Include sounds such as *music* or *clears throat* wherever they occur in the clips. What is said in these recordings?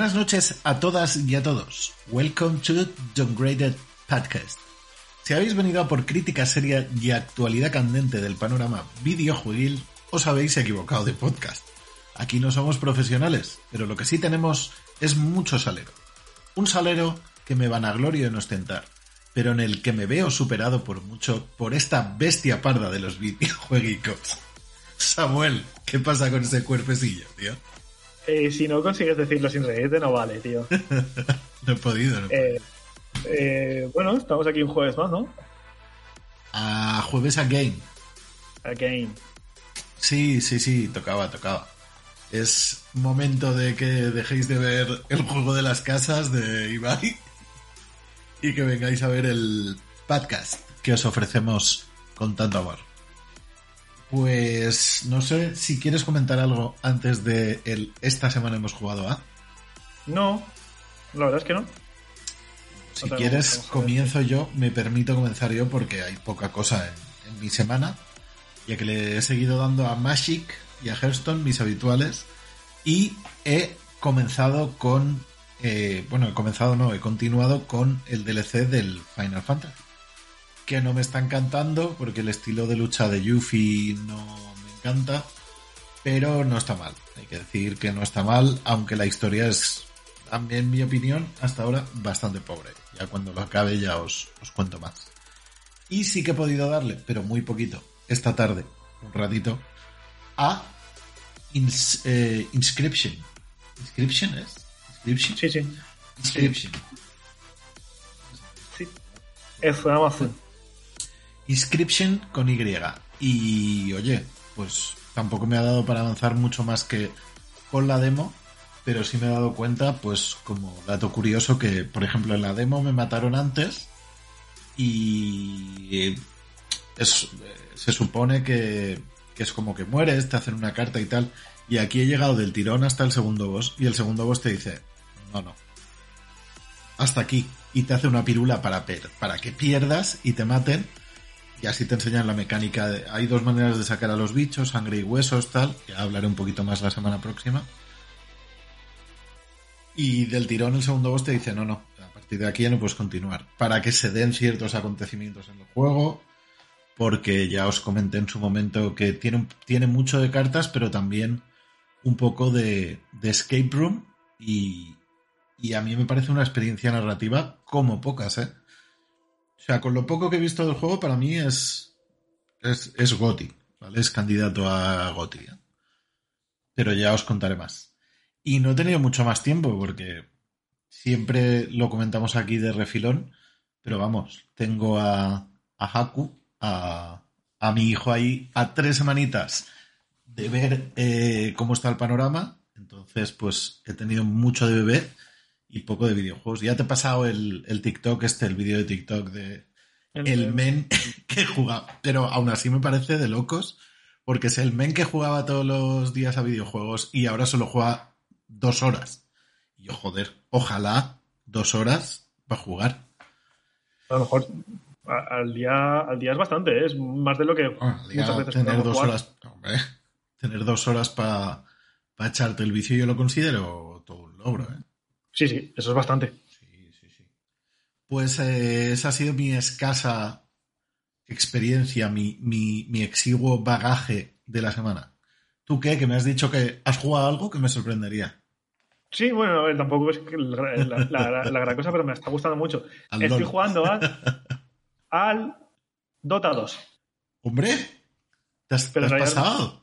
Buenas noches a todas y a todos. Welcome to Downgraded Podcast. Si habéis venido a por crítica seria y actualidad candente del panorama videojueguil, os habéis equivocado de podcast. Aquí no somos profesionales, pero lo que sí tenemos es mucho salero. Un salero que me vanaglorio en ostentar, pero en el que me veo superado por mucho por esta bestia parda de los *laughs* videojueguicos. Samuel, ¿qué pasa con ese cuerpecillo, tío? Eh, si no consigues decirlo sin reírte, no vale, tío. *laughs* no he podido, no he Eh, eh, bueno, estamos aquí un jueves más, ¿no? A jueves a game. Again. Sí, sí, sí, tocaba, tocaba. Es momento de que dejéis de ver el juego de las casas de Ibai y que vengáis a ver el podcast que os ofrecemos con tanto amor. Pues no sé si quieres comentar algo antes de el esta semana hemos jugado a. No, la verdad es que no. Si quieres, comienzo yo, me permito comenzar yo porque hay poca cosa en, en mi semana, ya que le he seguido dando a Magic y a Hearthstone, mis habituales, y he comenzado con, eh, bueno, he comenzado no, he continuado con el DLC del Final Fantasy, que no me está encantando porque el estilo de lucha de Yuffie no me encanta, pero no está mal, hay que decir que no está mal, aunque la historia es en mi opinión, hasta ahora bastante pobre. Ya cuando lo acabe ya os, os cuento más. Y sí que he podido darle, pero muy poquito, esta tarde, un ratito, a Ins- eh, Inscription. ¿Inscription es? ¿Inscription? Sí, sí. Inscription. sí. Es Amazon. Inscription con Y. Y oye, pues tampoco me ha dado para avanzar mucho más que con la demo, pero sí me he dado cuenta, pues como dato curioso, que por ejemplo en la demo me mataron antes y es- se supone que, que es como que mueres, te hacen una carta y tal. Y aquí he llegado del tirón hasta el segundo boss y el segundo boss te dice, no, no, hasta aquí. Y te hace una pirula para, per- para que pierdas y te maten. Y así te enseñan la mecánica. de- hay dos maneras de sacar a los bichos, sangre y huesos, tal. Que hablaré un poquito más la semana próxima. Y del tirón el segundo boss te dice, no, no, a partir de aquí ya no puedes continuar. Para que se den ciertos acontecimientos en el juego. Porque ya os comenté en su momento que tiene, tiene mucho de cartas, pero también un poco de, de escape room. Y, y a mí me parece una experiencia narrativa como pocas, ¿eh? Sea, con lo poco que he visto del juego, para mí es. Es, es Goti, ¿vale? Es candidato a Goti. ¿eh? Pero ya os contaré más. Y no he tenido mucho más tiempo, porque siempre lo comentamos aquí de refilón. Pero vamos, tengo a, a Haku, a, a mi hijo ahí, a tres semanitas de ver eh, cómo está el panorama. Entonces, pues he tenido mucho de bebé y poco de videojuegos. Ya te he pasado el, el TikTok, este, el vídeo de TikTok de el men *laughs* que jugaba. Pero aún así me parece de locos, porque es el men que jugaba todos los días a videojuegos y ahora solo juega dos horas. Y yo, joder, ojalá dos horas para jugar. A lo mejor al día, al día es bastante, ¿eh? es más de lo que Ah, muchas veces tener dos jugar. horas, hombre, tener dos horas para echarte el vicio yo lo considero todo un logro, ¿eh? Sí, sí, eso es bastante. Sí, sí, sí. Pues eh, esa ha sido mi escasa experiencia, mi, mi, mi exiguo bagaje de la semana. ¿Tú qué? Que me has dicho que has jugado algo que me sorprendería. Sí, bueno, a ver, tampoco es que la, la- la- la gran cosa, pero me está gustando mucho. Al Estoy LOL. jugando al, al Dota 2. Hombre, ¿te has, Pero te has pasado?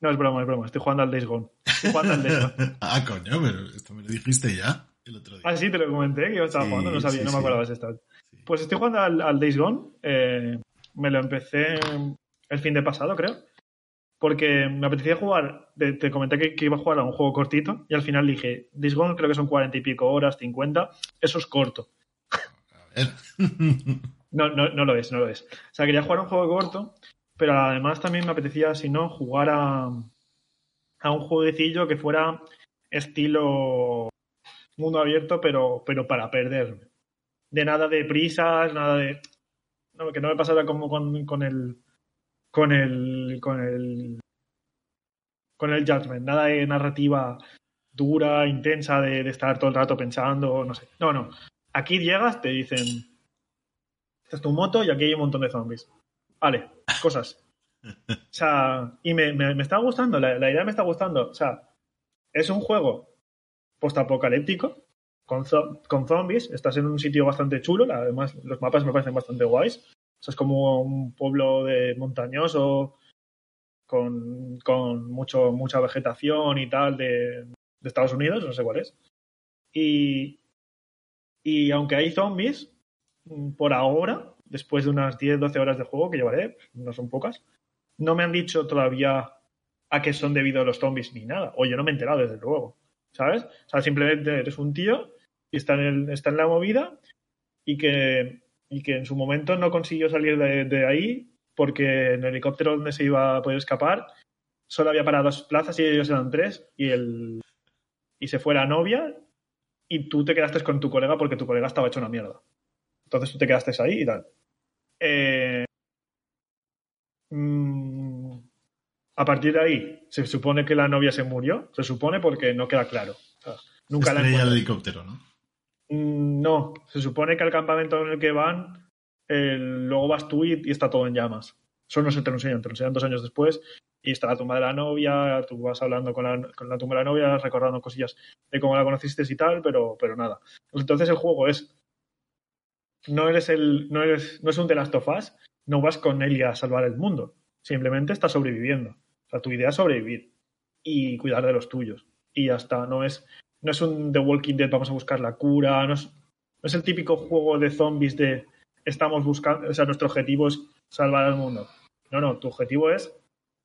No, es broma, es broma. Estoy jugando al Days Gone. Estoy jugando al Days Gone. *laughs* ah, coño, pero esto me lo dijiste ya el otro día. Ah, sí, te lo comenté que yo estaba Sí, jugando, no sabía, sí, no me acordaba de esta. Pues estoy jugando al, al Days Gone. eh, me lo empecé el fin de pasado, creo. Porque me apetecía jugar. Te, te comenté que, que iba a jugar a un juego cortito. Y al final dije, Days Gone creo que son cuarenta y pico horas, 50. Eso es corto. A ver. *laughs* No, no, no lo es, no lo es. O sea, quería jugar a un juego corto. Pero además también me apetecía, si no, jugar a, a un jueguecillo que fuera estilo mundo abierto, pero, pero para perderme. De nada de prisas, nada de. No, que no me pasara como con, con el. Con el. Con el. Con el Judgment. Nada de narrativa dura, intensa, de, de estar todo el rato pensando, no sé. No, no. Aquí llegas, te dicen. Esta es tu moto y aquí hay un montón de zombies. Vale, cosas. *laughs* O sea, y me, me, me está gustando, la, la idea me está gustando. O sea, es un juego postapocalíptico con, zo- con zombies. Estás en un sitio bastante chulo. Además, los mapas me parecen bastante guays. O sea, es como un pueblo de montañoso con, con mucho, mucha vegetación y tal de, de Estados Unidos, no sé cuál es. Y, y aunque hay zombies, mm, por ahora, después de unas 10-12 horas de juego que llevaré, no son pocas, no me han dicho todavía a qué son debido los zombies ni nada. O yo no me he enterado, desde luego. ¿Sabes? O sea, simplemente eres un tío y está en, el- está en la movida y que, y que en su momento no consiguió salir de, de ahí porque en el helicóptero donde se iba a poder escapar solo había para dos plazas y ellos eran tres y, el, y se fue la novia y tú te quedaste con tu colega porque tu colega estaba hecho una mierda. Entonces tú te quedaste ahí y tal. Eh, mm, a partir de ahí, se supone que la novia se murió. Se supone porque no queda claro. O sea, nunca la el helicóptero, ¿no? Mm, No, se supone que al campamento en el que van, luego vas tú y, y está todo en llamas. Eso no se te lo enseñan, te lo enseñan dos años después y está la tumba de la novia, tú vas hablando con la, con la tumba de la novia, recordando cosillas de cómo la conociste y tal, pero, pero nada. Entonces el juego es. No eres el. No, eres, no es un The Last of Us, no vas con Ellie a salvar el mundo. Simplemente estás sobreviviendo. O sea, tu idea es sobrevivir y cuidar de los tuyos. Y ya está. No es, no es un The Walking Dead, vamos a buscar la cura. No es, no es el típico juego de zombies de estamos buscando. O sea, nuestro objetivo es salvar al mundo. No, no, tu objetivo es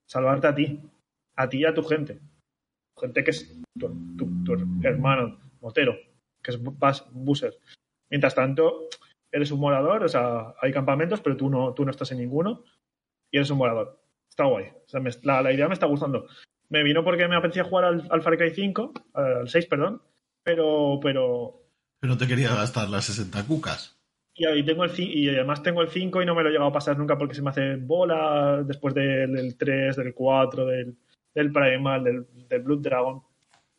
salvarte a ti. A ti y a tu gente. Gente que es tu, tu- hermano, motero, que es Bas Busser. Mientras tanto, eres un morador, o sea, hay campamentos, pero tú no, tú no estás en ninguno y eres un morador. Está guay. O sea, me- la, la idea me está gustando. Me vino porque me apetecía jugar al, al Far Cry 5, al 6, perdón, pero, pero Pero no te quería gastar las 60 cucas. y ahí tengo el y además tengo el 5 y no me lo he llegado a pasar nunca porque se me hace bola después del, del 3, del 4, del, del Primal, del, del Blood Dragon,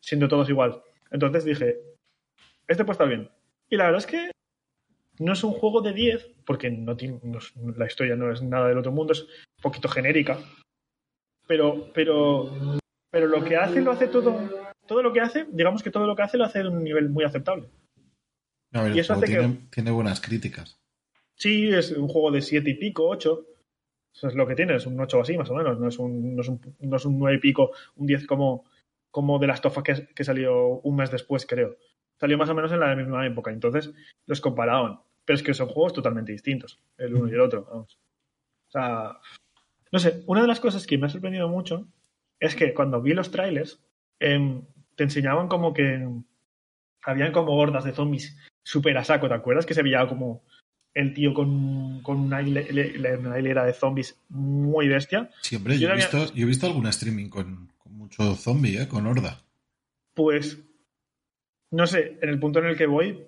siendo todos igual. Entonces dije, este puede estar bien. Y la verdad es que no es un juego de 10, porque no tiene, no la historia no es nada del otro mundo, es un poquito genérica. Pero, pero, pero lo que hace, lo hace todo. Todo lo que hace, digamos que todo lo que hace lo hace de un nivel muy aceptable. A ver, Y eso hace que- tiene, tiene buenas críticas. Sí, es un juego de siete y pico, ocho. Eso es lo que tiene, es un 8 así, más o menos. No es un, no es un, no es un 9 y pico, un 10 como, como de las tofas que, que salió un mes después, creo. Salió más o menos en la misma época. Entonces los comparaban. Pero es que son juegos totalmente distintos, el uno y el otro. vamos. O sea, no sé, una de las cosas que me ha sorprendido mucho es que cuando vi los trailers, em, te enseñaban como que habían como hordas de zombies súper a saco. ¿Te acuerdas que se veía como el tío con, con una, hile- le- una hilera de zombies muy bestia? Siempre, Yo yo, he había- visto, yo he visto algún streaming con, con mucho zombie, ¿eh? Con horda. Pues, no sé, en el punto en el que voy,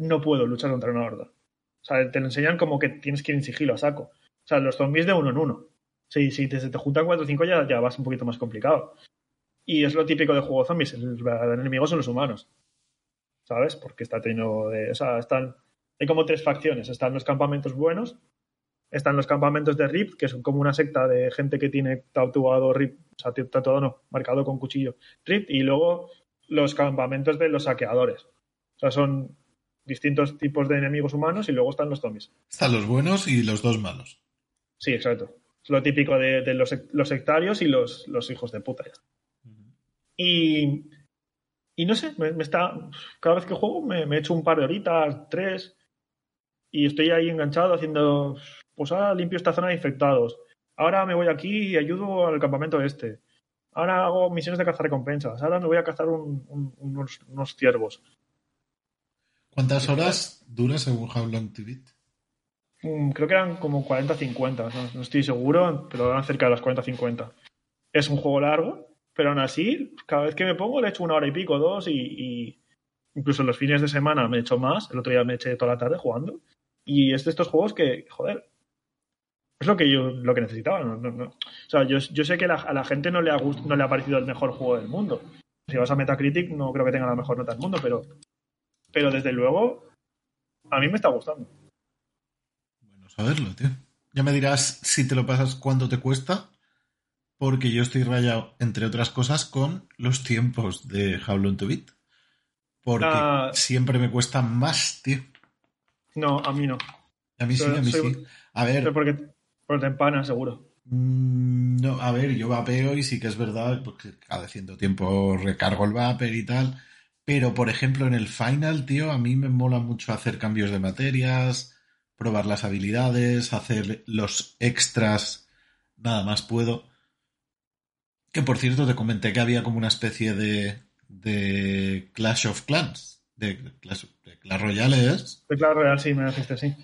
no puedo luchar contra una horda. O sea, te lo enseñan como que tienes que ir en sigilo a saco. O sea, los zombies de uno en uno. Si, si te, te juntan 4 o 5 ya, ya vas un poquito más complicado. Y es lo típico de juego zombies. El verdadero enemigo son los humanos. ¿Sabes? Porque está lleno de. O sea, están. hay como tres facciones. Están los campamentos buenos, están los campamentos de RIP, que son como una secta de gente que tiene tatuado RIP, o sea, tatuado no, marcado con cuchillo RIP, y luego los campamentos de los saqueadores. O sea, son distintos tipos de enemigos humanos y luego están los zombies. Están los buenos y los dos malos. Sí, exacto. Es lo típico de, de los, los, sectarios y los, los, hijos de puta. Y, y no sé, me, me, está. Cada vez que juego me, me echo un par de horitas, tres, y estoy ahí enganchado haciendo. Pues ahora limpio esta zona de infectados. Ahora me voy aquí y ayudo al campamento este. Ahora hago misiones de cazar recompensas. Ahora me voy a cazar un, un, unos, unos, ciervos. ¿Cuántas horas dura según How Long to Beat? Mm, creo que eran como 40-50. No, no, estoy seguro, pero eran cerca de las 40-50. Es un juego largo, pero aún así, cada vez que me pongo le echo una hora y pico, dos, y, y incluso los fines de semana me echo más. El otro día me eché toda la tarde jugando. Y es de estos juegos que, joder, es lo que yo lo que necesitaba. No, no, no. O sea, yo, yo, sé que la, a la gente no le, ha no le ha parecido el mejor juego del mundo. Si vas a Metacritic, no creo que tenga la mejor nota del mundo, pero, pero desde luego, a mí me está gustando. Bueno saberlo, tío. Ya me dirás si te lo pasas cuánto te cuesta, porque yo estoy rayado, entre otras cosas, con los tiempos de How Long to Beat. Porque ah, siempre me cuesta más, tío. No, a mí no. A mí sí, a mí soy, sí. A ver. Pero porque, porque te empanas, seguro. Mmm, no, a ver, yo vapeo y sí que es verdad, porque cada cierto tiempo recargo el vapor y tal. Pero, por ejemplo, en el final, tío, a mí me mola mucho hacer cambios de materias, probar las habilidades, hacer los extras, nada más puedo. Que por cierto, te comenté que había como una especie de, de Clash of Clans. De Clash, de Clash Royale es. De Clash Royale, sí, me dijiste, sí.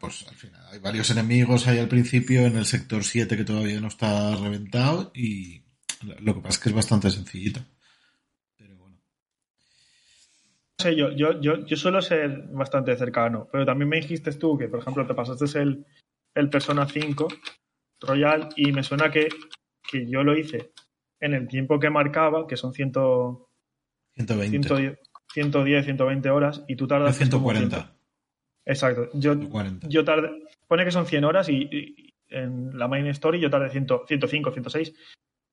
Pues al final hay varios enemigos ahí al principio en el sector 7 que todavía no está reventado y lo que pasa es que es bastante sencillito. Pero bueno. No sé, yo, yo, yo, yo suelo ser bastante cercano, pero también me dijiste tú que, por ejemplo, te pasaste el, el Persona 5 Royal y me suena que, que yo lo hice en el tiempo que marcaba, que son 100, 120. 110, 110 120 horas, y tú tardas. 140. Exacto. Yo, 140. yo tardé. Pone que son 100 horas y, y, en la main story yo tardé 100, 105, 106,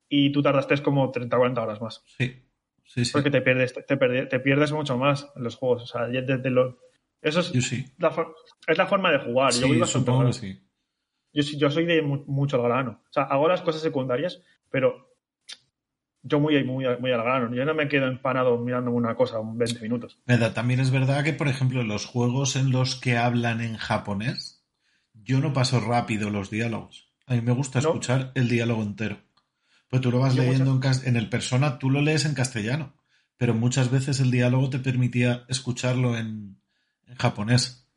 y tú tardaste como 30, 40 horas más. Sí. Sí, sí. Porque te pierdes, te, pierdes, te pierdes mucho más en los juegos. O sea, desde lo, eso es, sí. la, es la forma de jugar. Yo voy supongo que sí. Yo, yo soy de mucho al grano. O sea, hago las cosas secundarias, pero yo muy, muy, muy al grano. Yo no me quedo empanado mirando una cosa 20 minutos. Verdad, también es verdad que, por ejemplo, los juegos en los que hablan en japonés, yo no paso rápido los diálogos. A mí me gusta escuchar no. el diálogo entero. Pues tú lo vas yo leyendo muchas... en, en, el persona, tú lo lees en castellano, pero muchas veces el diálogo te permitía escucharlo en, en japonés.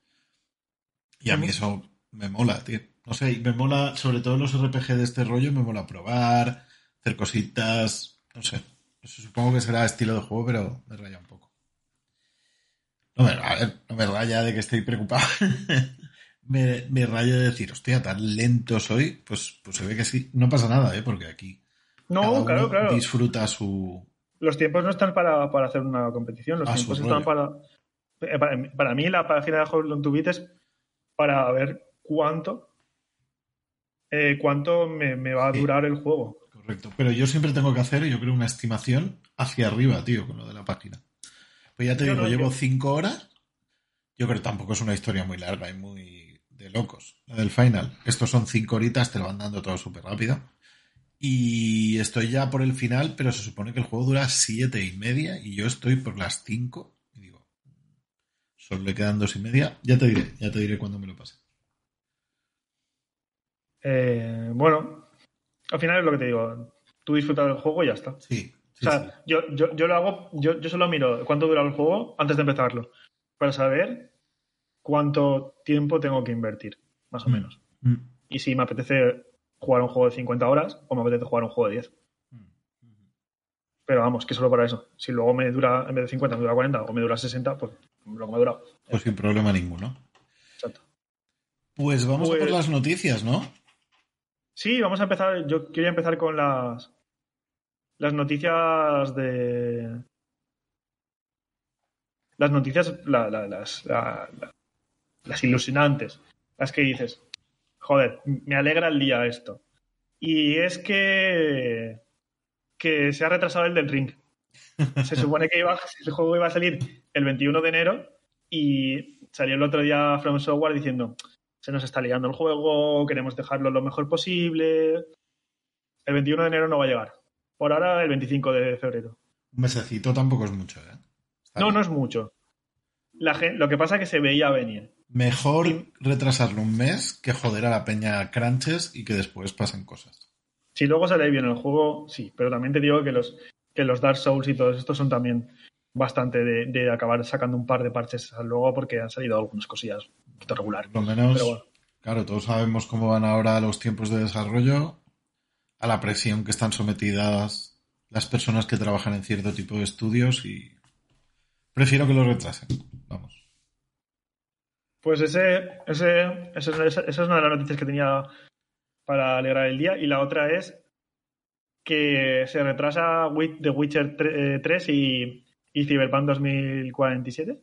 Y a mí eso me mola, tío. No sé, y me mola, sobre todo los RPG de este rollo, me mola probar, hacer cositas, no sé. Eso supongo que será estilo de juego, pero me raya un poco. No me, a ver, no me raya de que estoy preocupado. *laughs* me, me, raya de decir, hostia, tan lento soy. Pues, pues se ve que sí. No pasa nada, ¿eh? Porque aquí. No, claro, claro. Disfruta su. Los tiempos no están para, para hacer una competición. Los Ah, tiempos su están para, eh, para. Para mí, la página de Hold on to Beat es para ver cuánto. Eh, cuánto me, me va a Sí. durar el juego. Correcto. Pero yo siempre tengo que hacer, yo creo, una estimación hacia arriba, tío, con lo de la página. Pues ya te Yo digo, no, llevo cinco horas. Yo creo que tampoco es una historia muy larga y muy de locos. La del final. Estos son cinco horitas, te lo van dando todo súper rápido. Y estoy ya por el final, pero se supone que el juego dura siete y media y yo estoy por las cinco. Y digo, solo le quedan dos y media. Ya te diré, ya te diré cuándo me lo pase. Eh, bueno, al final es lo que te digo. Tú disfrutas del juego y ya está. Sí. sí, o sea, sí. yo, yo, yo lo hago, yo, yo solo miro cuánto dura el juego antes de empezarlo, para saber cuánto tiempo tengo que invertir, más o Mm. menos. Mm, Y si me apetece jugar un juego de 50 horas o me apetece jugar un juego de 10. mm, mm. Pero vamos, que solo para eso. Si luego me dura, en vez de 50, me dura 40 o me dura 60, pues lo que me ha durado. Pues sin problema ninguno. Exacto. Pues vamos a Pues- por las noticias, ¿no? Sí, vamos a empezar. Yo quería empezar con las las noticias de las noticias la, la- las la- la- las ilusionantes, las que dices, joder, me alegra el día esto. Y es que, que se ha retrasado el del ring. Se supone que iba, *laughs* el juego iba a salir el 21 de enero y salió el otro día From Software diciendo se nos está liando el juego, queremos dejarlo lo mejor posible. El 21 de enero no va a llegar. Por ahora, el 25 de febrero. Un mesecito tampoco es mucho, ¿eh? no, no es mucho. La lo que pasa es que se veía venir. Mejor retrasarlo un mes que joder a la peña crunches y que después pasen cosas. Si luego sale bien el juego, sí, pero también te digo que los, que los Dark Souls y todos estos son también bastante de, acabar sacando un par de parches luego porque han salido algunas cosillas un poquito regular. Por lo menos, claro, todos sabemos cómo van ahora los tiempos de desarrollo, a la presión que están sometidas las personas que trabajan en cierto tipo de estudios y prefiero que lo retrasen. Vamos. Pues ese, ese, esa es una de las noticias que tenía para alegrar el día. Y la otra es que se retrasa The Witcher 3 y, y Cyberpunk 2047.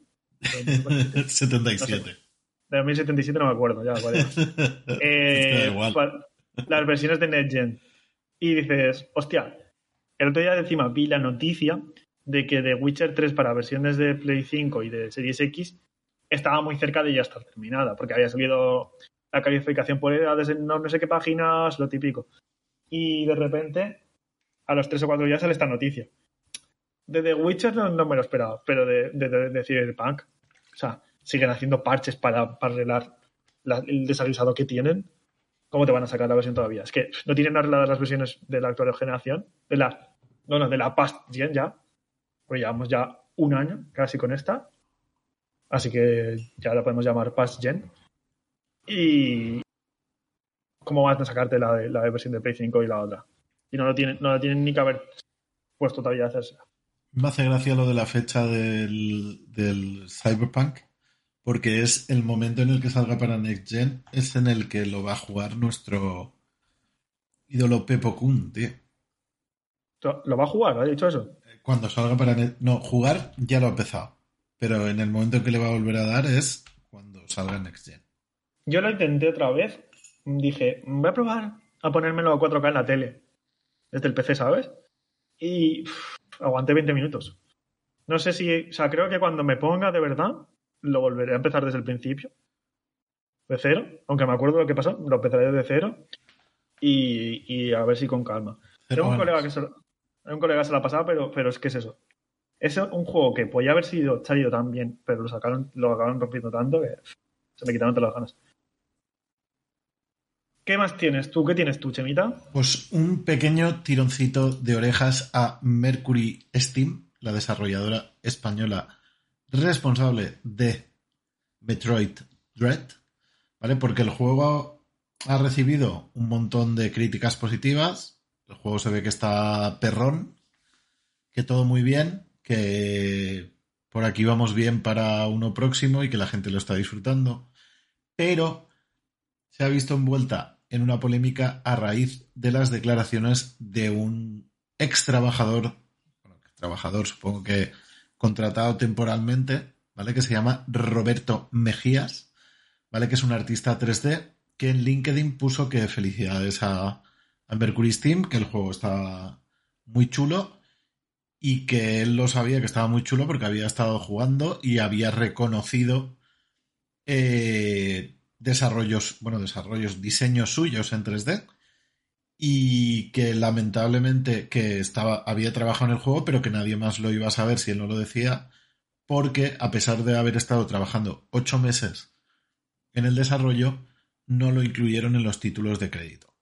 77. de 2077 no me acuerdo, ya, *laughs* eh, las versiones de NetGen. Y dices, hostia, el otro día encima vi la noticia de que The Witcher 3 para versiones de Play 5 y de Series X estaba muy cerca de ya estar terminada, porque había salido la calificación por edades en no, sé qué páginas, lo típico. Y de repente, a los tres o cuatro días sale esta noticia. De The Witcher no, me lo esperaba, pero de, de, de, Cyberpunk, o sea, siguen haciendo parches para, para arreglar el desaguisado que tienen. ¿Cómo te van a sacar la versión todavía? Es que no tienen arregladas las versiones de la actual generación, de la, no, no, de la past gen ya, pues llevamos ya un año casi con esta, Así que ya la podemos llamar Past Gen. Y. ¿Cómo vas a sacarte la, la versión de Play 5 y la otra? Y no lo tienen, no tienen ni que haber puesto todavía a hacerse. Me hace gracia lo de la fecha del, Cyberpunk, porque es el momento en el que salga para Next Gen, es en el que lo va a jugar nuestro ídolo Pepo Kun, tío. ¿Lo va a jugar? ¿Ha dicho eso? Cuando salga para No, jugar ya lo ha empezado pero en el momento que le va a volver a dar es cuando salga Next Gen. Yo lo intenté otra vez. Dije, voy a probar a ponérmelo a 4K en la tele. Desde el PC, ¿sabes? Y aguanté 20 minutos. No sé si, o sea, creo que cuando me ponga de verdad, lo volveré a empezar desde el principio. De cero. Aunque me acuerdo lo que pasó, lo empezaré desde cero. Y, a ver si con calma. Tengo un colega que se lo, un colega se la ha pasado, pero, pero es que es eso es un juego que podía haber sido salido tan bien, pero lo sacaron, lo acabaron rompiendo tanto que se me quitaron todas las ganas. ¿Qué más tienes tú? ¿Qué tienes tú, Chemita? Pues un pequeño tironcito de orejas a Mercury Steam, la desarrolladora española responsable de Metroid Dread, ¿vale? Porque el juego ha recibido un montón de críticas positivas, el juego se ve que está perrón, que todo muy bien, que por aquí vamos bien para uno próximo y que la gente lo está disfrutando, pero se ha visto envuelta en una polémica a raíz de las declaraciones de un ex trabajador, bueno, trabajador supongo que contratado temporalmente, ¿vale? Que se llama Roberto Mejías, ¿vale? Que es un artista 3D que en LinkedIn puso que felicidades a, a Mercury Steam, que el juego está muy chulo y que él lo sabía que estaba muy chulo porque había estado jugando y había reconocido eh, desarrollos, bueno, desarrollos, diseños suyos en 3D y que lamentablemente que estaba, había trabajado en el juego pero que nadie más lo iba a saber si él no lo decía porque a pesar de haber estado trabajando ocho meses en el desarrollo no lo incluyeron en los títulos de crédito.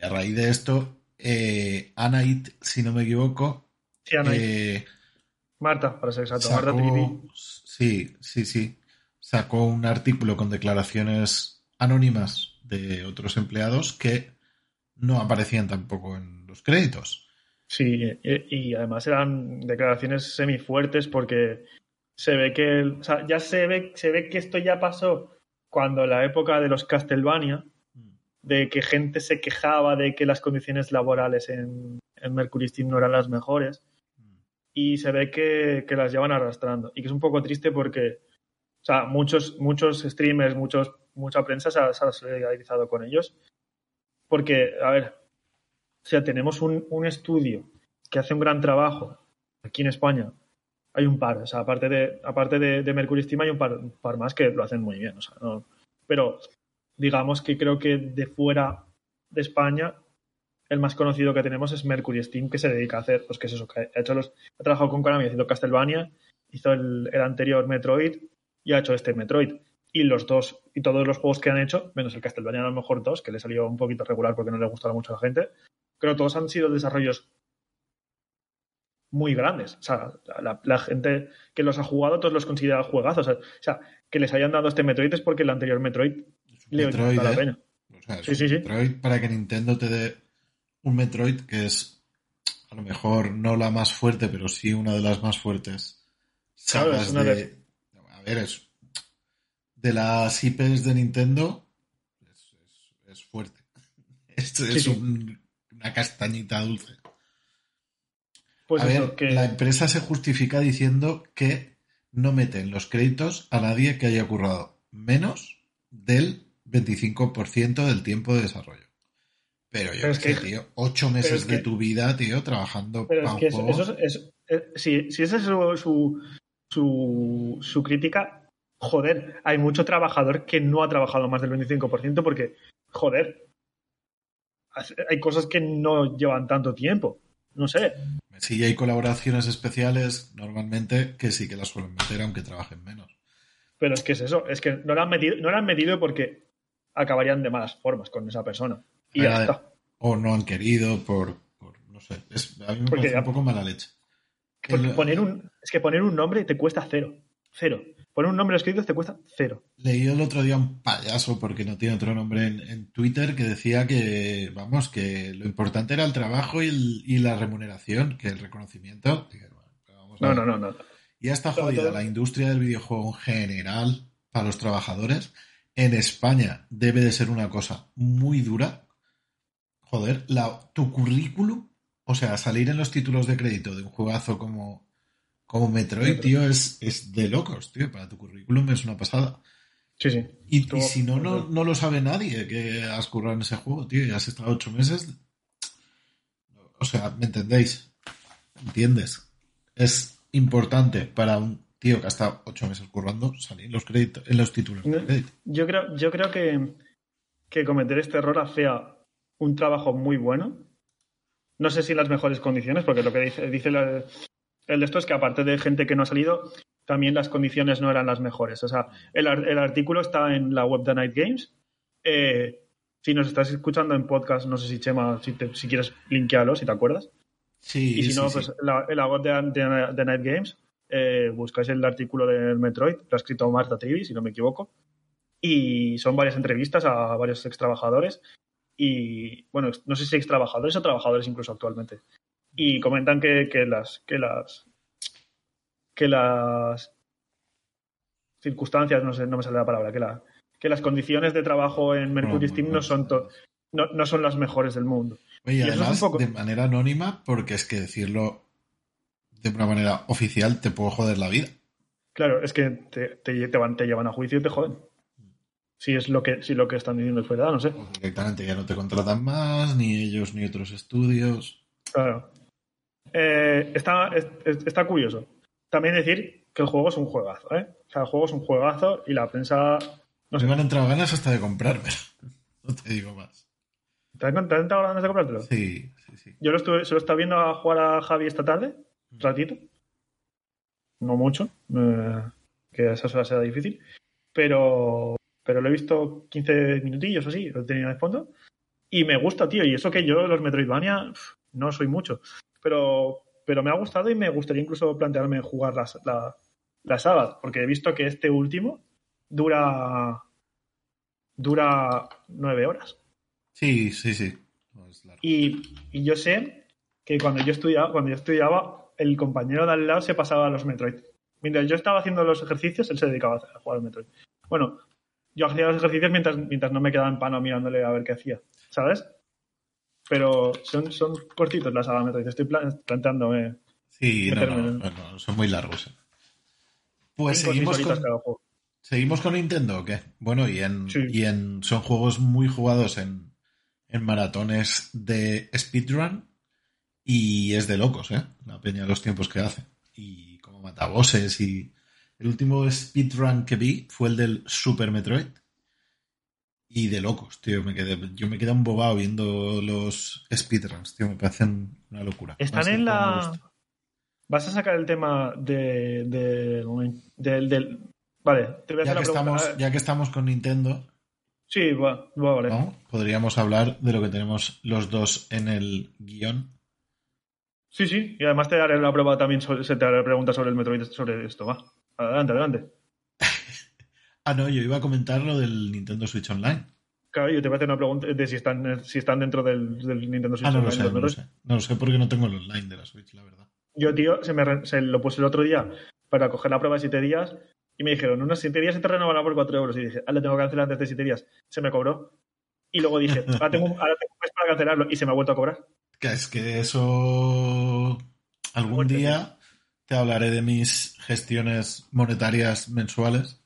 Y a raíz de esto, eh, Anait, si no me equivoco, eh, Marta, para ser exacto. Marta Sí, sí, sí. Sacó un artículo con declaraciones anónimas de otros empleados que no aparecían tampoco en los créditos. Sí, y, además eran declaraciones semifuertes porque se ve que, o sea, ya se ve, se ve que esto ya pasó cuando la época de los Castlevania. De que gente se quejaba de que las condiciones laborales en, en Mercury no eran las mejores y se ve que, las llevan arrastrando. Y que es un poco triste porque O sea, muchos, muchos streamers, muchos, mucha prensa se ha, se ha solidarizado con ellos. Porque, a ver, o sea, tenemos un, un estudio que hace un gran trabajo aquí en España. Hay un par, o sea, aparte de, aparte de, de Mercury hay un par, más que lo hacen muy bien. O sea, pero digamos que creo que de fuera de España el más conocido que tenemos es Mercury Steam, que se dedica a hacer, pues que es eso, que ha hecho los, ha trabajado con Konami haciendo Castlevania, hizo el, anterior Metroid y ha hecho este Metroid. Y los dos, y todos los juegos que han hecho, menos el Castlevania a lo mejor dos, que le salió un poquito regular porque no le gustaba mucho a la gente, creo que todos han sido desarrollos muy grandes. O sea, la, la gente que los ha jugado, todos los considera juegazos. O sea, que les hayan dado este Metroid es porque el anterior Metroid le Metroid, la ¿eh? pena. O sea, es Sí, sí, sí. Metroid para que Nintendo te dé un Metroid que es a lo mejor no la más fuerte, pero sí una de las más fuertes Claro, es una de... de- A ver, es... De las IPs de Nintendo es, es- es fuerte. *laughs* Esto es sí. un- una castañita dulce. Pues a ver, que la empresa se justifica diciendo que no meten los créditos a nadie que haya currado menos del 25% del tiempo de desarrollo. Pero yo Pero es sé, que- tío, ocho meses es de que- tu vida, tío, trabajando Pero es que eso, eso es, es- es- si, si esa es su, su, su, su crítica, joder, hay mucho trabajador que no ha trabajado más del 25% porque, joder, hay cosas que no llevan tanto tiempo. No sé. Si hay colaboraciones especiales, normalmente que sí que las suelen meter, aunque trabajen menos. Pero es que es eso, es que no lo han metido, no lo han metido porque acabarían de malas formas con esa persona. Y ya está. O no han querido por, por no sé, es, a mí me Porque parece un poco mala leche. Que Porque lo- poner un, es que poner un nombre te cuesta cero. Cero. Poner un nombre escrito te cuesta cero. Leí el otro día un payaso, porque no tiene otro nombre, en, en Twitter que decía que, vamos, que lo importante era el trabajo y, el- y la remuneración, que el reconocimiento. Bueno, a No, no, no, no. Ya está jodida la industria del videojuego en general para los trabajadores. En España debe de ser una cosa muy dura. Joder, la, tu currículum, o sea, salir en los títulos de crédito de un juegazo como, como Metroid, tío, es, es de locos, tío. Para tu currículum es una pasada. Sí, sí. Y, Tú- y si no, no, no lo sabe nadie que has currado en ese juego, tío, y has estado ocho meses. O sea, ¿me entendéis? ¿Entiendes? Es importante para un tío que ha estado ocho meses currando salir los créditos, en los títulos de No. crédito. Yo creo, yo creo que, que cometer este error hacía un trabajo muy bueno. No sé si en las mejores condiciones, porque lo que dice, dice la- el de esto es que aparte de gente que no ha salido, también las condiciones no eran las mejores. O sea, el, el artículo está en la web de Night Games. Eh, si nos estás escuchando en podcast, no sé si Chema, si, te- si quieres linkearlo, si te acuerdas. Sí, Y si sí, no, sí. pues la, en la web de, de- de Night Games eh, buscáis el artículo del Metroid, lo ha escrito Marta Trivi, si no me equivoco. Y son varias entrevistas a varios ex trabajadores. Y bueno, no sé si ex trabajadores o trabajadores incluso actualmente. Y comentan que, que las que las que las circunstancias, no sé, no me sale la palabra, que la que las condiciones de trabajo en Mercury Steam no son to- no, no son las mejores del mundo. Oye, y eso es un además, poco- de manera anónima, porque es que decirlo de una manera oficial te puede joder la vida. Claro, es que te, te, te van, te llevan a juicio y te joden. Si es lo que, si lo que están diciendo es verdad, no sé. O directamente ya no te contratan más, ni ellos ni otros estudios. Claro. Eh, está, es- es- está curioso. También decir que el juego es un juegazo, ¿eh? O sea, el juego es un juegazo y la prensa. No sé. Me han entrado ganas hasta de comprármelo. *laughs* No te digo más. ¿Te han, te han entrado ganas de comprártelo? Sí, sí, sí. Yo lo estuve, se lo estaba viendo a jugar a Javi esta tarde, un ratito. No mucho, eh, que esa hora será difícil. Pero, pero lo he visto 15 minutillos o así, lo he tenido de fondo. Y me gusta, tío. Y eso que yo, los Metroidvania, no soy mucho. Pero, pero me ha gustado y me gustaría incluso plantearme jugar la, la, la saga. Porque he visto que este último dura. dura nueve horas. Sí, sí, sí. No. Y, y yo sé que cuando yo estudiaba, cuando yo estudiaba, el compañero de al lado se pasaba a los Metroid. Mientras yo estaba haciendo los ejercicios, él se dedicaba a jugar al Metroid. Bueno, yo hacía los ejercicios mientras, mientras no me quedaba en pano mirándole a ver qué hacía, ¿sabes? Pero son, son cortitos las saga Metroid. Estoy plan- planteándome Sí, no, son muy largos. eh. Pues seguimos con. ¿Seguimos con Nintendo o qué? Bueno, y en, Sí. y en son juegos muy jugados en, en maratones de speedrun y es de locos, ¿eh? La peña los tiempos que hace. Y como mataboses y... El último speedrun que vi fue el del Super Metroid. Y de locos, tío. Me quedé, yo me quedé embobado viendo los speedruns, tío. Me parecen una locura. Están que en la. Vas a sacar el tema de, de- Vale, te voy a Ya hacer que, la pregunta. estamos, ya que estamos con Nintendo, Sí, va, va, vale. ¿no? Podríamos hablar de lo que tenemos los dos en el guion. Sí, sí, y además te daré la prueba también, sobre- se te hará preguntas sobre el Metroid, sobre esto, va. Adelante, adelante. *laughs* Ah, no, yo iba a comentar lo del Nintendo Switch Online. Claro, yo te voy a hacer una pregunta de si están, si están dentro del, del Nintendo Switch Ah, no lo sé, no lo sé. No lo sé porque no tengo el online de la Switch, la verdad. Yo, tío, se, me, re- se lo puse el otro día para coger la prueba de 7 días y me dijeron, unos 7 días se te renovará por 4 euros. Y dije, ah, le tengo que cancelar antes de 7 días. Se me cobró. Y luego dije, *laughs* ahora tengo, ahora tengo un mes para cancelarlo y se me ha vuelto a cobrar. Que es que eso. Algún día te hablaré de mis gestiones monetarias mensuales.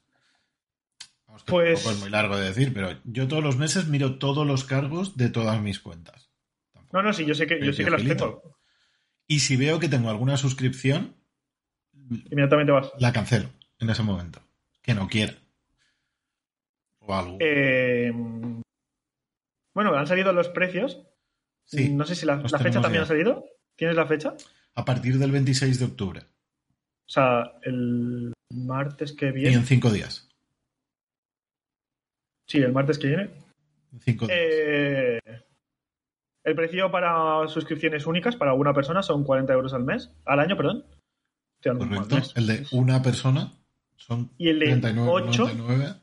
Vamos, que Pues- tampoco es muy largo de decir, pero yo todos los meses miro todos los cargos de todas mis cuentas. No, no, sí, yo sé que, yo sé que las tengo. Y si veo que tengo alguna suscripción, Inmediatamente vas. la cancelo en ese momento. Que no quiera. O algo. Eh, bueno, han salido los precios. Sí, No sé si la, la fecha también ya. ha salido. ¿Tienes la fecha? a partir del 26 de octubre. O sea, el martes que Y viene. en cinco días. Sí, el martes que viene. En cinco días. Eh, el precio para suscripciones únicas para una persona son 40 euros al mes. Al año, perdón. Correcto. El de una persona son Y el de 39, ocho, 99,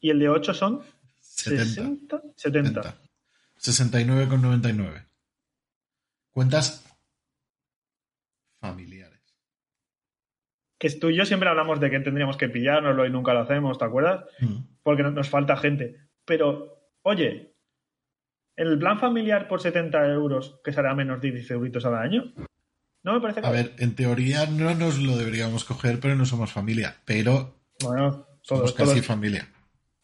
Y el de 8 son 70. 60, 70. 70. 69,99. Cuentas familiares. Que tú y yo siempre hablamos de que tendríamos que pillárnoslo y nunca lo hacemos, ¿te acuerdas? Mm. Porque no- nos falta gente. Pero, oye, el plan familiar por 70 euros, que será menos de 10 euritos al año, no me parece A ver, en teoría no nos lo deberíamos coger, pero no somos familia. Pero Bueno, somos todos, casi todos, familia.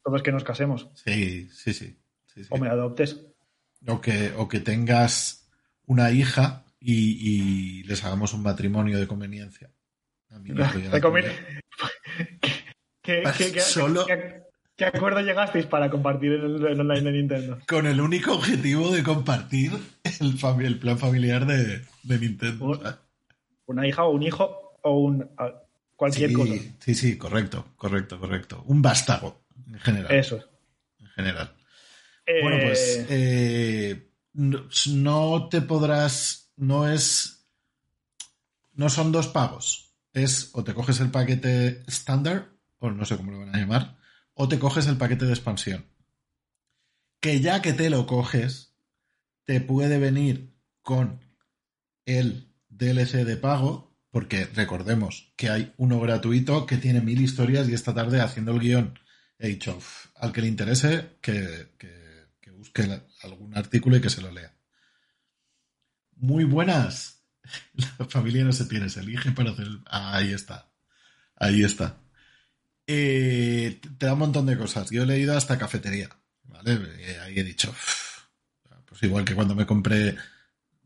todos que nos casemos Sí, sí, sí. sí, sí. o me adoptes. O, que, o que tengas una hija y, y les hagamos un matrimonio de conveniencia. A mí no podía De comer- atender. *laughs* ¿Qué, qué- qué- solo- qué- qué acuerdo llegasteis para compartir el, el online de Nintendo? Con el único objetivo de compartir el, fami- el plan familiar de, de Nintendo. O ¿Una hija o un hijo o un cualquier sí, cosa? Sí, sí, correcto, correcto, correcto. Un vástago, en general. Eso. En general. Eh, Bueno, pues eh, no, no te podrás, no es, no son dos pagos. Es o te coges el paquete estándar, o no sé cómo lo van a llamar, o te coges el paquete de expansión. Que ya que te lo coges, te puede venir con el DLC de pago, porque recordemos que hay uno gratuito que tiene mil historias y esta tarde haciendo el guion he dicho, "Uf, al que le interese, que busque algún artículo y que se lo lea. Muy buenas. *laughs* La familia no se tiene, se elige para hacer... Ah, ahí está. Ahí está. Eh, te da un montón de cosas. Yo he leído hasta cafetería. ¿Vale? Eh, ahí he dicho, pues igual que cuando me compré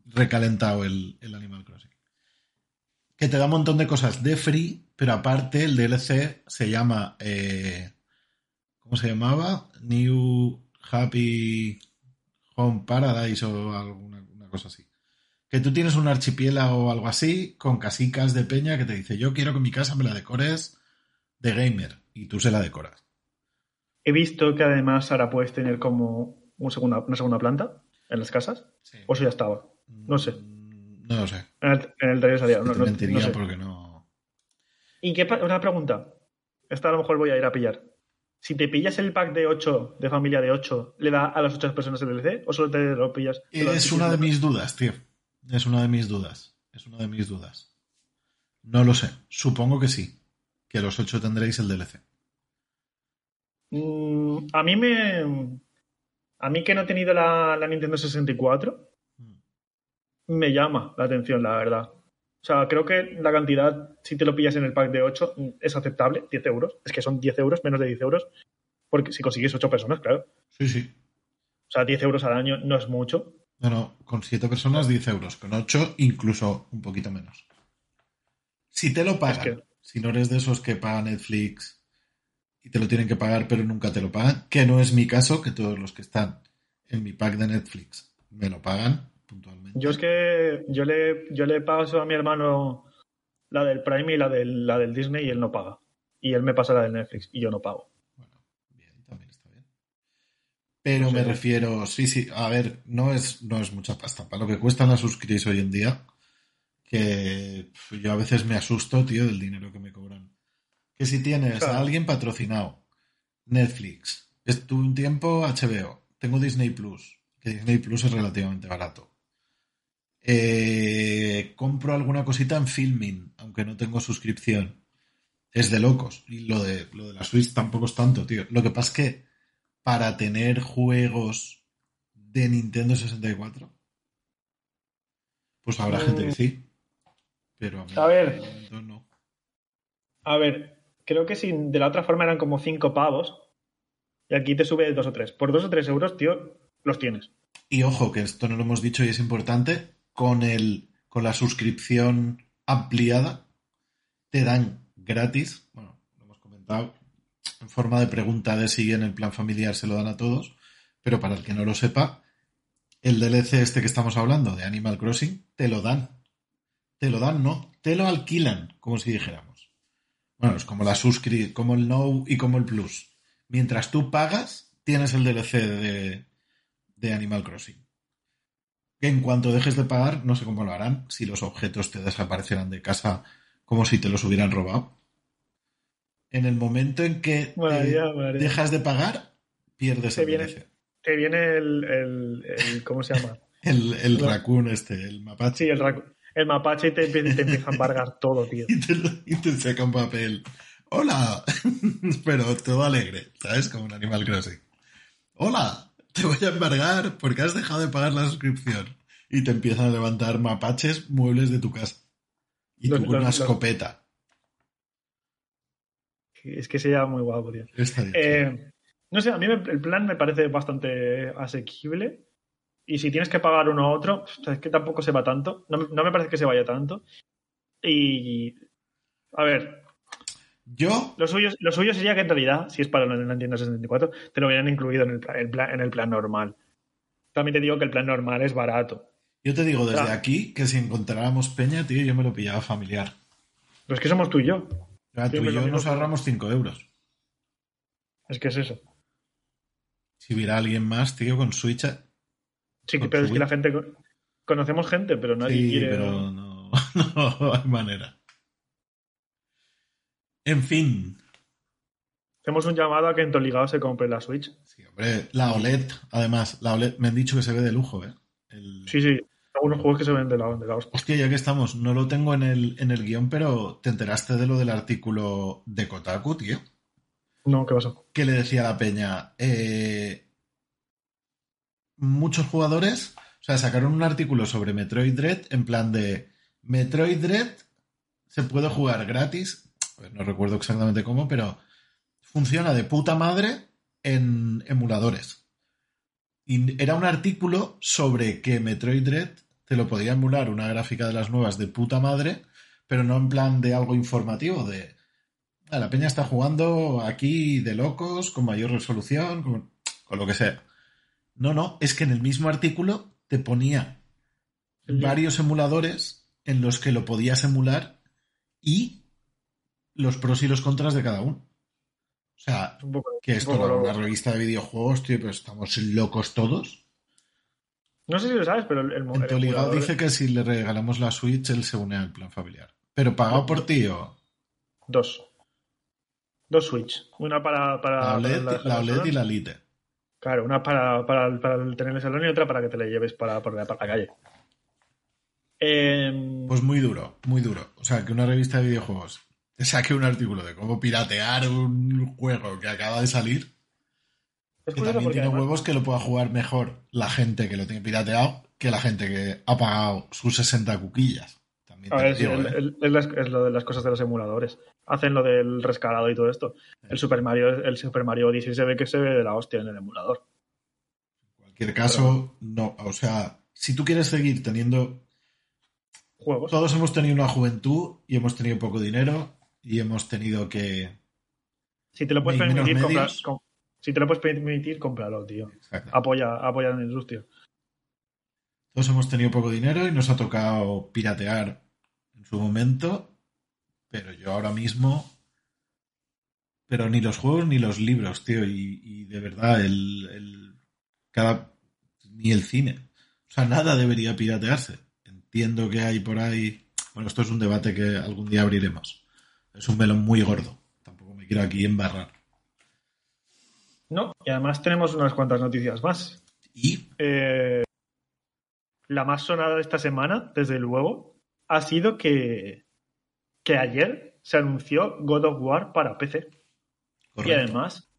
recalentado el, el Animal Crossing. Que te da un montón de cosas de free, pero aparte el DLC se llama... eh, ¿Cómo se llamaba? New Happy Home Paradise o alguna una cosa así. Que tú tienes un archipiélago o algo así con casicas de peña que te dice yo quiero que mi casa me la decores de gamer y tú se la decoras. He visto que además ahora puedes tener como un segunda, una segunda planta en las casas. O eso ya estaba. no sé. Mm, No lo sé. En el, en el salía. No, no- mentiría no sé. porque no. ¿Y qué una pregunta? Esta a lo mejor voy a ir a pillar. Si te pillas el pack de 8, de familia de 8, ¿le da a las 8 personas el DLC? ¿O solo te lo pillas? te lo Es una de mis dudas, tío. Es una de mis dudas. Es una de mis dudas. No lo sé. Supongo que sí. Que los ocho tendréis el DLC. Mm, a mí me. A mí que no he tenido la, la Nintendo 64, Mm. me llama la atención, la verdad. O sea, creo que la cantidad, si te lo pillas en el pack de 8, es aceptable, 10 euros. Es que son 10 euros, menos de 10 euros, porque si consigues 8 personas, claro. Sí, sí. O sea, 10 euros al año no es mucho. No, no, con 7 personas 10 euros, con 8 incluso un poquito menos. Si te lo pagan, Es que- si no eres de esos que pagan Netflix y te lo tienen que pagar pero nunca te lo pagan, que no es mi caso, que todos los que están en mi pack de Netflix me lo pagan puntualmente. Yo es que yo le, yo le paso a mi hermano la del Prime y la del, la del Disney y él no paga. Y él me pasa la del Netflix y yo no pago. Bueno, bien, también está bien. Pero No me refiero, sí, sí, a ver, no es, no es mucha pasta. Para lo que cuestan las suscripciones hoy en día, que yo a veces me asusto, tío, del dinero que me cobran. Que si tienes Claro. a alguien patrocinado, Netflix, estuve un tiempo HBO, tengo Disney Plus, que Disney Plus es relativamente barato. Eh, compro alguna cosita en Filming, aunque no tengo suscripción. Es de locos. Y lo de, lo de la Switch tampoco es tanto, tío. Lo que pasa es que para tener juegos de Nintendo 64, pues habrá Mm. gente que sí. Pero a mí A ver. no. A ver, creo que si de la otra forma eran como 5 pavos y aquí te sube 2 o 3. Por 2 o 3 euros, tío, los tienes. Y ojo, que esto no lo hemos dicho y es importante, con el con la suscripción ampliada te dan gratis, bueno, lo hemos comentado, en forma de pregunta de si en el plan familiar se lo dan a todos, pero para el que no lo sepa, el DLC este que estamos hablando de Animal Crossing, te lo dan. Te lo dan, no, te lo alquilan, como si dijéramos. Bueno, es como la suscri, como el No y como el Plus. Mientras tú pagas, tienes el DLC de, de Animal Crossing. Que en cuanto dejes de pagar, no sé cómo lo harán, si los objetos te desaparecerán de casa como si te los hubieran robado. En el momento en que María. dejas de pagar, pierdes Te el viene-. Te viene el, el, el- ¿Cómo se llama? *laughs* El, el No. raccoon este, el mapache. Sí, el, racu- el mapache y te, te empieza a embargar todo, tío. *laughs* y, te, y te saca un papel. ¡Hola! *laughs* Pero todo alegre, ¿sabes? Como un Animal Crossing. ¡Hola! Te voy a embargar porque has dejado de pagar la suscripción. Y te empiezan a levantar mapaches muebles de tu casa. Y tú con una escopeta. Es que sería muy guapo, tío. Eh, no sé, a mí me- el plan me parece bastante asequible. Y si tienes que pagar uno a otro, es que tampoco se va tanto. No, no me parece que se vaya tanto. Y. A ver, Yo, lo suyo, lo suyo sería que en realidad, si es para la Nintendo 64, te lo hubieran incluido en el, plan, en el plan normal. También te digo que el plan normal es barato. yo te digo desde aquí que si encontráramos Peña, tío, yo me lo pillaba familiar. Pero es que somos tú y yo. Tú y yo nos ahorramos 5 euros. Es que es eso. Si hubiera alguien más, tío, con Switch. eh, Sí, Con pero es que la gente. co- Conocemos gente, pero nadie Sí, quiere. pero no, *laughs* no hay manera. En fin, Hacemos un llamado a que en Toligado se compre la Switch. sí, hombre, la OLED, además, la OLED me han dicho que se ve de lujo, ¿eh? El- Sí, sí. Algunos juegos que se ven de la, de la hostia. Hostia, ya que estamos, no lo tengo en el, en el guion, pero ¿te enteraste de lo del artículo de Kotaku, tío? No, ¿qué pasó? Que le decía a la peña, eh, muchos jugadores, o sea, sacaron un artículo sobre Metroid Dread en plan de Metroid Dread se puede jugar gratis, no recuerdo exactamente cómo, pero funciona de puta madre en emuladores. Y era un artículo sobre que Metroid Dread te lo podía emular una gráfica de las nuevas de puta madre, pero no en plan de algo informativo, de "Ah, la peña está jugando aquí de locos, con mayor resolución, con, con lo que sea. No, no, es que en el mismo artículo te ponía varios emuladores en los que lo podías emular y los pros y los contras de cada uno. O sea, Un poco, que esto era una revista de videojuegos, tío, pero estamos locos todos. No sé si lo sabes, pero el, el, Toligado dice que si le regalamos la Switch, él se une al plan familiar. Pero pagado por ti o Dos. Dos Switch. Una para, para, la OLED, la OLED y la Lite. Claro, una para, para, para tener el salón y otra para que te la lleves para, para, para la calle. Eh, Pues muy duro, muy duro. O sea, que una revista de videojuegos *laughs* saque un artículo de cómo piratear un juego que acaba de salir, es que también tiene además- huevos que lo pueda jugar mejor la gente que lo tiene pirateado que la gente que ha pagado sus 60 cuquillas. También ver, digo, el- ¿eh? el- es lo de las cosas de los emuladores. Hacen lo del rescalado y todo esto. El Super Mario, el Super Mario Odyssey se ve que se ve de la hostia en el emulador. En cualquier caso, no. O sea, si tú quieres seguir teniendo. Juegos. Todos hemos tenido una juventud y hemos tenido poco dinero y hemos tenido que. Si te lo puedes permitir, compra- medios. com- si te lo puedes permitir, cómpralo, tío. Apoya, apoya a la industria. Todos hemos tenido poco dinero y nos ha tocado piratear en su momento, pero yo ahora mismo, pero ni los juegos ni los libros, tío, y, y de verdad, el, el- cada, ni el cine, o sea, nada debería piratearse. Entiendo que hay por ahí, bueno, esto es un debate que algún día abriremos. Es un melón muy gordo, tampoco me quiero aquí embarrar. No, y además tenemos unas cuantas noticias más. Y Eh, la más sonada de esta semana, desde luego, ha sido que, que ayer se anunció God of War para PC. Y correcto, además,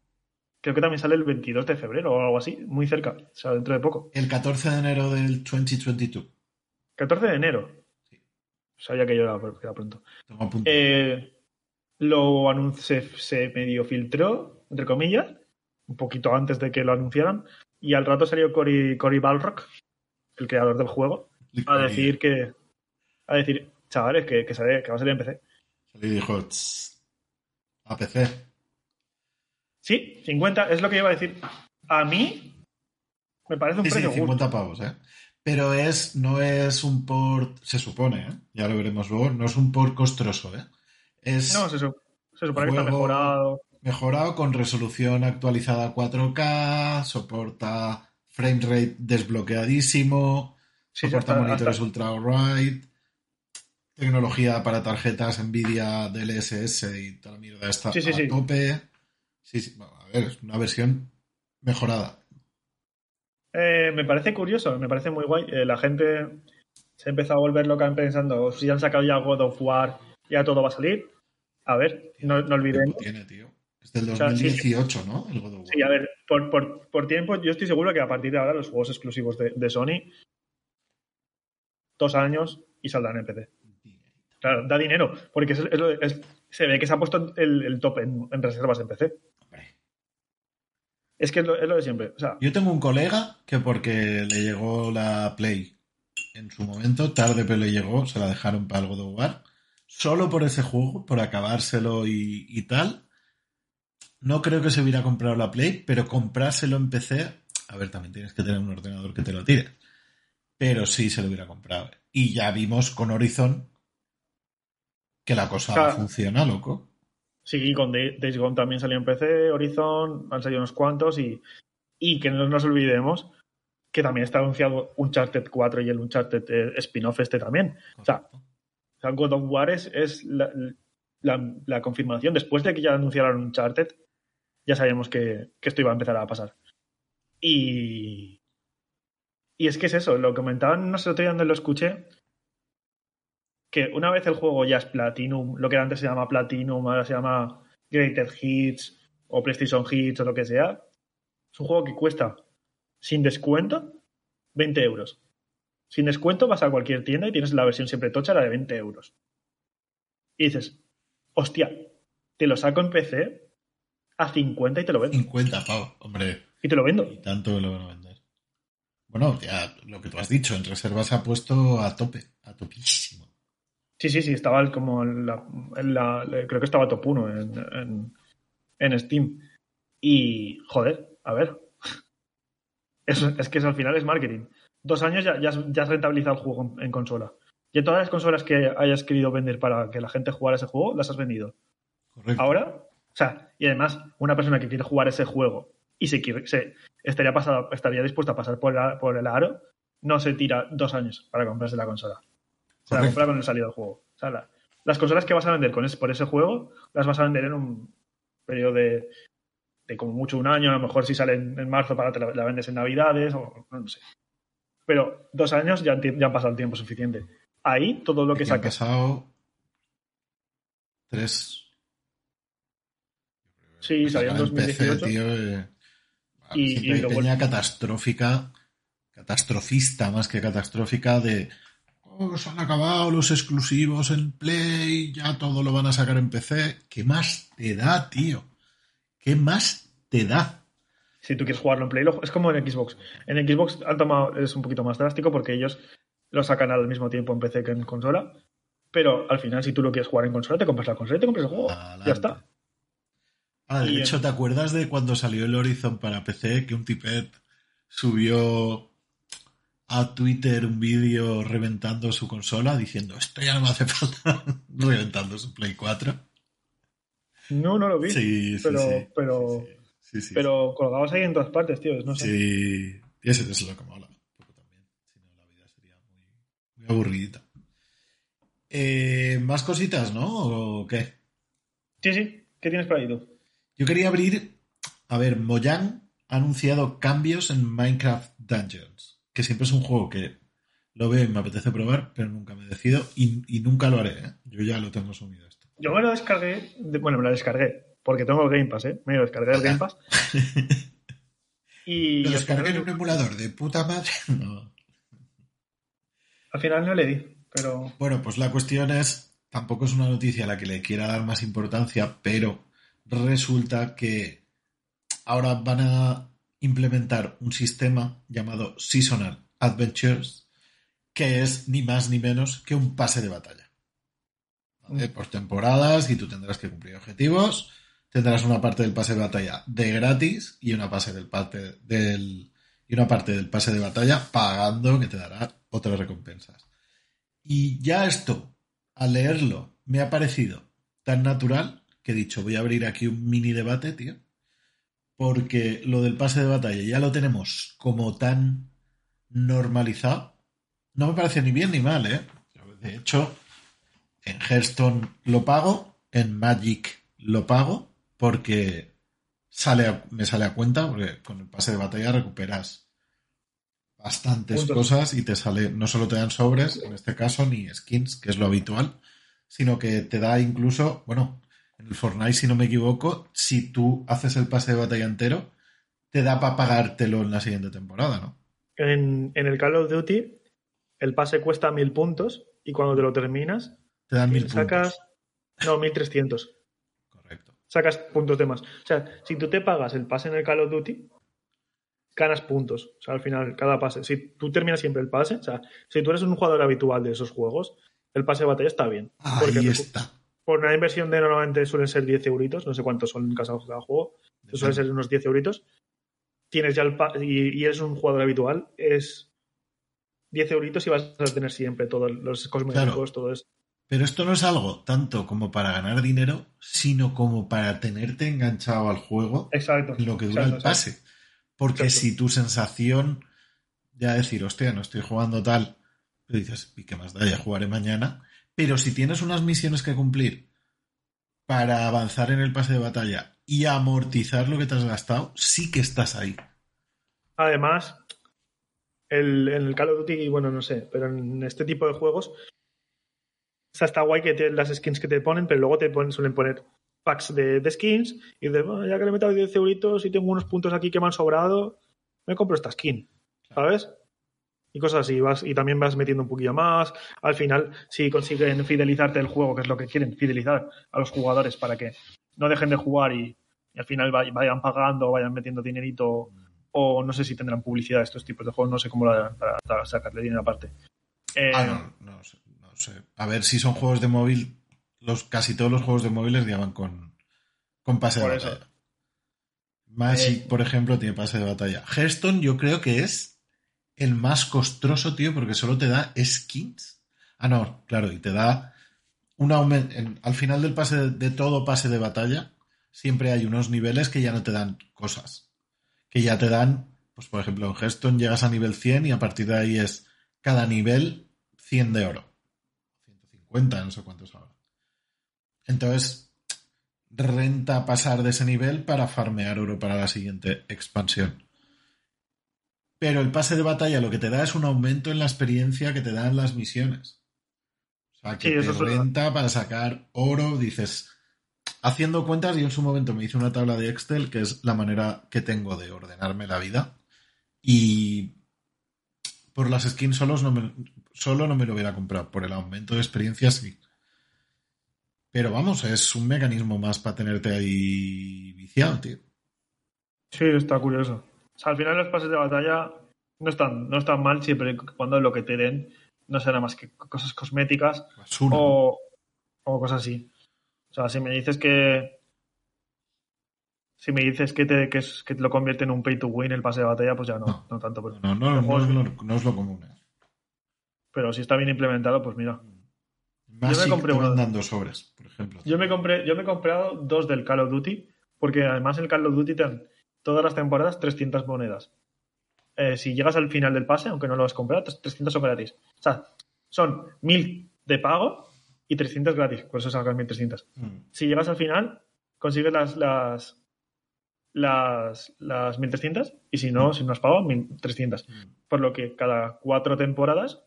creo que también sale el 22 de febrero o algo así, muy cerca, o sea, dentro de poco. el 14 de enero del 2022. 14 de enero. Sí. Sabía que yo era, era pronto. Toma punto. Eh, lo anun- se, medio filtró, entre comillas, un poquito antes de que lo anunciaran, y al rato salió Cory, Cory Balrock, el creador del juego, a decir que. A decir, chavales, que, que, sale- que va a salir en PC. Y dijo, "Tss, a PC. Sí, 50, es lo que iba a decir. A mí me parece un Sí, sí, precio justo. 50 pavos, ¿eh? Pero es, no es un port, se supone, ¿eh? Ya lo veremos luego, no es un port costoso, ¿eh? Es No, se, su- se supone que está mejorado. mejorado con resolución actualizada a 4K, soporta frame rate desbloqueadísimo, Sí, soporta monitores hasta- ultra wide, tecnología para tarjetas Nvidia DLSS y toda la mierda está Sí, sí, a sí. tope. Sí, sí, bueno, a ver, es una versión mejorada. Eh, me parece curioso, me parece muy guay. Eh, la gente se ha empezado a volver loca pensando, si han sacado ya God of War, ya todo va a salir. A ver, no, no olvidemos. tiene, tío? Es del O sea, sí, 2018, ¿no? El God of War. Sí, a ver, por, por- por tiempo, yo estoy seguro que a partir de ahora los juegos exclusivos de, de Sony, dos años y saldrán en PC. Claro, da dinero, porque es- es se ve que se ha puesto el, el top en, en reservas en PC. Hombre. Es que es lo, es lo de siempre. O sea, Yo tengo un colega que porque le llegó la Play en su momento, tarde pero le llegó, se la dejaron para el God of War, solo por ese juego, por acabárselo y, y tal. No creo que se hubiera comprado la Play, pero comprárselo en PC, a ver, también tienes que tener un ordenador que te lo tire. Pero sí se lo hubiera comprado. Y ya vimos con Horizon que la cosa Claro. funciona, loco. sí, con Day- Days Gone también salió en PC, Horizon, han salido unos cuantos y, y que no nos olvidemos que también está anunciado Uncharted 4 y el Uncharted eh, spin-off este también. O sea, sea, God of War es, la- la confirmación. Después de que ya anunciaron Uncharted, ya sabíamos que, que esto iba a empezar a pasar. Y, y es que es eso, lo comentaban no sé otro día donde lo escuché, que una vez el juego ya es Platinum, lo que antes se llama Platinum, ahora se llama Greater Hits o PlayStation Hits o lo que sea, es un juego que cuesta sin descuento 20 euros. Sin descuento vas a cualquier tienda y tienes la versión siempre tocha, la de 20 euros. Y dices, hostia, te lo saco en PC a 50 y te lo vendo. 50 pavos, hombre. Y te lo vendo. Y tanto que lo van a vender. Bueno, ya lo que tú has dicho, en reserva se ha puesto a tope, a topísimo. Sí, sí, sí, estaba como en la, en la- creo que estaba top 1 en, en, en Steam. Y, joder, a ver. *laughs* Eso, es que eso al final es marketing. Dos años ya, ya, has- ya has rentabilizado el juego en, en consola. Y todas las consolas que hayas querido vender para que la gente jugara ese juego, las has vendido. Correcto. Ahora, o sea, y además, una persona que quiere jugar ese juego y se quiere, se, estaría, pasado, estaría dispuesta a pasar por, la- por el aro, no se tira dos años para comprarse la consola. Se la compra con el salido del juego. O sea, la- las consolas que vas a vender con ese, por ese juego, las vas a vender en un periodo de, de como mucho un año, a lo mejor si sale en, en marzo para te la, la vendes en navidades, o no sé. Pero dos años ya, ya han pasado el tiempo suficiente. Ahí todo lo que Aquí han pasado tres. Sí, salió en Sacar PC, 2018. tío, eh, Y- y lo bueno- catastrófica, catastrofista más que catastrófica de oh, se han acabado los exclusivos en Play, ya todo lo van a sacar en PC. ¿Qué más te da, tío? ¿Qué más te da? Si tú quieres jugarlo en Play, es como en Xbox. En Xbox han tomado, es un poquito más drástico porque ellos lo sacan al mismo tiempo en PC que en consola. Pero al final, si tú lo quieres jugar en consola, te compras la consola y te compras el juego. Ya está. Ah, de hecho, ¿te acuerdas de cuando salió el Horizon para PC que un tipet subió a Twitter un vídeo reventando su consola diciendo esto ya no me hace *laughs* falta reventando su Play 4? No, no lo vi. Sí, pero, sí, pero, pero colgados ahí en todas partes, tío. No sé. Sí, y eso es lo que mola también. Si no, la vida sería muy, muy aburridita. Eh, ¿Más cositas, no? ¿O qué? Sí, sí. ¿Qué tienes para ahí tú? Yo quería abrir. A ver, Mojang ha anunciado cambios en Minecraft Dungeons, que siempre es un juego que lo veo y me apetece probar, pero nunca me decido y, y nunca lo haré. ¿eh? Yo ya lo tengo sumido esto. Yo me lo descargué. bueno, me lo descargué porque tengo el Game Pass, ¿eh? Me lo descargué el Game Pass. *laughs* y. Lo descargué en un emulador de puta madre. *laughs* No. Al final no le di. Bueno, pues la cuestión es, tampoco es una noticia a la que le quiera dar más importancia, pero resulta que ahora van a implementar un sistema llamado Seasonal Adventures, que es ni más ni menos que un pase de batalla. Mm. Por temporadas y tú tendrás que cumplir objetivos. Tendrás una parte del pase de batalla de gratis y una, del parte del, y una parte del pase de batalla pagando que te dará otras recompensas. Y ya esto, al leerlo, me ha parecido tan natural que he dicho, voy a abrir aquí un mini debate, tío. Porque lo del pase de batalla ya lo tenemos como tan normalizado. No me parece ni bien ni mal, ¿eh? De hecho, en Hearthstone lo pago, en Magic lo pago, porque sale me sale a cuenta, porque con el pase de batalla recuperas bastantes cosas y te sale, no solo te dan sobres, en este caso, ni skins, que es lo habitual, sino que te da incluso, bueno, en el Fortnite, si no me equivoco, si tú haces el pase de batalla entero, te da para pagártelo en la siguiente temporada, ¿no? En, el Call of Duty, el pase cuesta mil puntos y cuando te lo terminas, te dan mil sacas, puntos. No, mil trescientos. Correcto. Sacas puntos de más. O sea, si tú te pagas el pase en el Call of Duty, ganas puntos. O sea, al final, cada pase. Si tú terminas siempre el pase, o sea, si tú eres un jugador habitual de esos juegos, el pase de batalla está bien. Ahí está. Por una inversión de normalmente suelen ser 10 euritos, no sé cuántos son en cada juego, suelen ser unos 10 euritos. Tienes ya el y, y, eres un jugador habitual, es 10 euritos y vas a tener siempre todos los cosméticos, todo eso. Pero esto no es algo tanto como para ganar dinero, sino como para tenerte enganchado al juego exacto, en lo que dura el pase. Porque si tu sensación, ya decir, hostia, no estoy jugando tal, pero dices, ¿y qué más da? Ya jugaré mañana. Pero si tienes unas misiones que cumplir para avanzar en el pase de batalla y amortizar lo que te has gastado, sí que estás ahí. Además, el, en el Call of Duty, bueno, no sé, pero en este tipo de juegos, o sea, está guay que te, las skins que te ponen, pero luego te suelen poner packs de, skins y de, ya que le he metido 10 euritos y tengo unos puntos aquí que me han sobrado, me compro esta skin, ¿sabes? Y cosas así, vas, y también vas metiendo un poquillo más. Al final, si consiguen fidelizarte el juego, que es lo que quieren, fidelizar a los jugadores para que no dejen de jugar y, al final vayan pagando, vayan metiendo dinerito, o no sé si tendrán publicidad estos tipos de juegos, no sé cómo la, para, sacarle dinero aparte. ah, no, no sé, sé. A ver si son juegos de móvil, los, casi todos los juegos de móviles llevan con, con pase de batalla. Magic, eh, por ejemplo, tiene pase de batalla. Hearthstone yo creo que es el más costoso, tío, porque solo te da skins. Ah, no, claro, y te da un aumento. al final del pase de, de, todo pase de batalla, siempre hay unos niveles que ya no te dan cosas. Que ya te dan, pues por ejemplo, en Hearthstone llegas a nivel 100 y a partir de ahí es cada nivel 100 de oro. 150, no sé cuántos ahora. Entonces, renta pasar de ese nivel para farmear oro para la siguiente expansión. Pero el pase de batalla lo que te da es un aumento en la experiencia que te dan las misiones. O sea, que te renta para sacar oro, dices, haciendo cuentas, yo en su momento me hice una tabla de Excel, que es la manera que tengo de ordenarme la vida. Y por las skins solos no me, solo no me lo hubiera comprado. Por el aumento de experiencia sí. Pero vamos, es un mecanismo más para tenerte ahí viciado, tío. Sí, está curioso. O sea, al final los pases de batalla no están, no están mal siempre y cuando lo que te den no será más que cosas cosméticas Basura. o, o cosas así. O sea, si me dices que. Si me dices que te, que, es- que te lo convierte en un pay to win el pase de batalla, pues ya no, no, No. tanto. Pero, No, no, no, no, es lo- no es lo común. ¿eh? pero si está bien implementado, pues mira. Magic compré te van uno. dando sobres, por ejemplo. Yo me compré, yo me he comprado dos del Call of Duty, porque además el Call of Duty te dan todas las temporadas 300 monedas. Eh, si llegas al final del pase, aunque no lo has comprado, 300 son gratis. O sea, son 1000 de pago y 300 gratis, por eso sacas 1300. Mm. Si llegas al final, consigues las, las, las, las 1300 y si no, si no has pagado, 1300. Mm. Por lo que cada cuatro temporadas,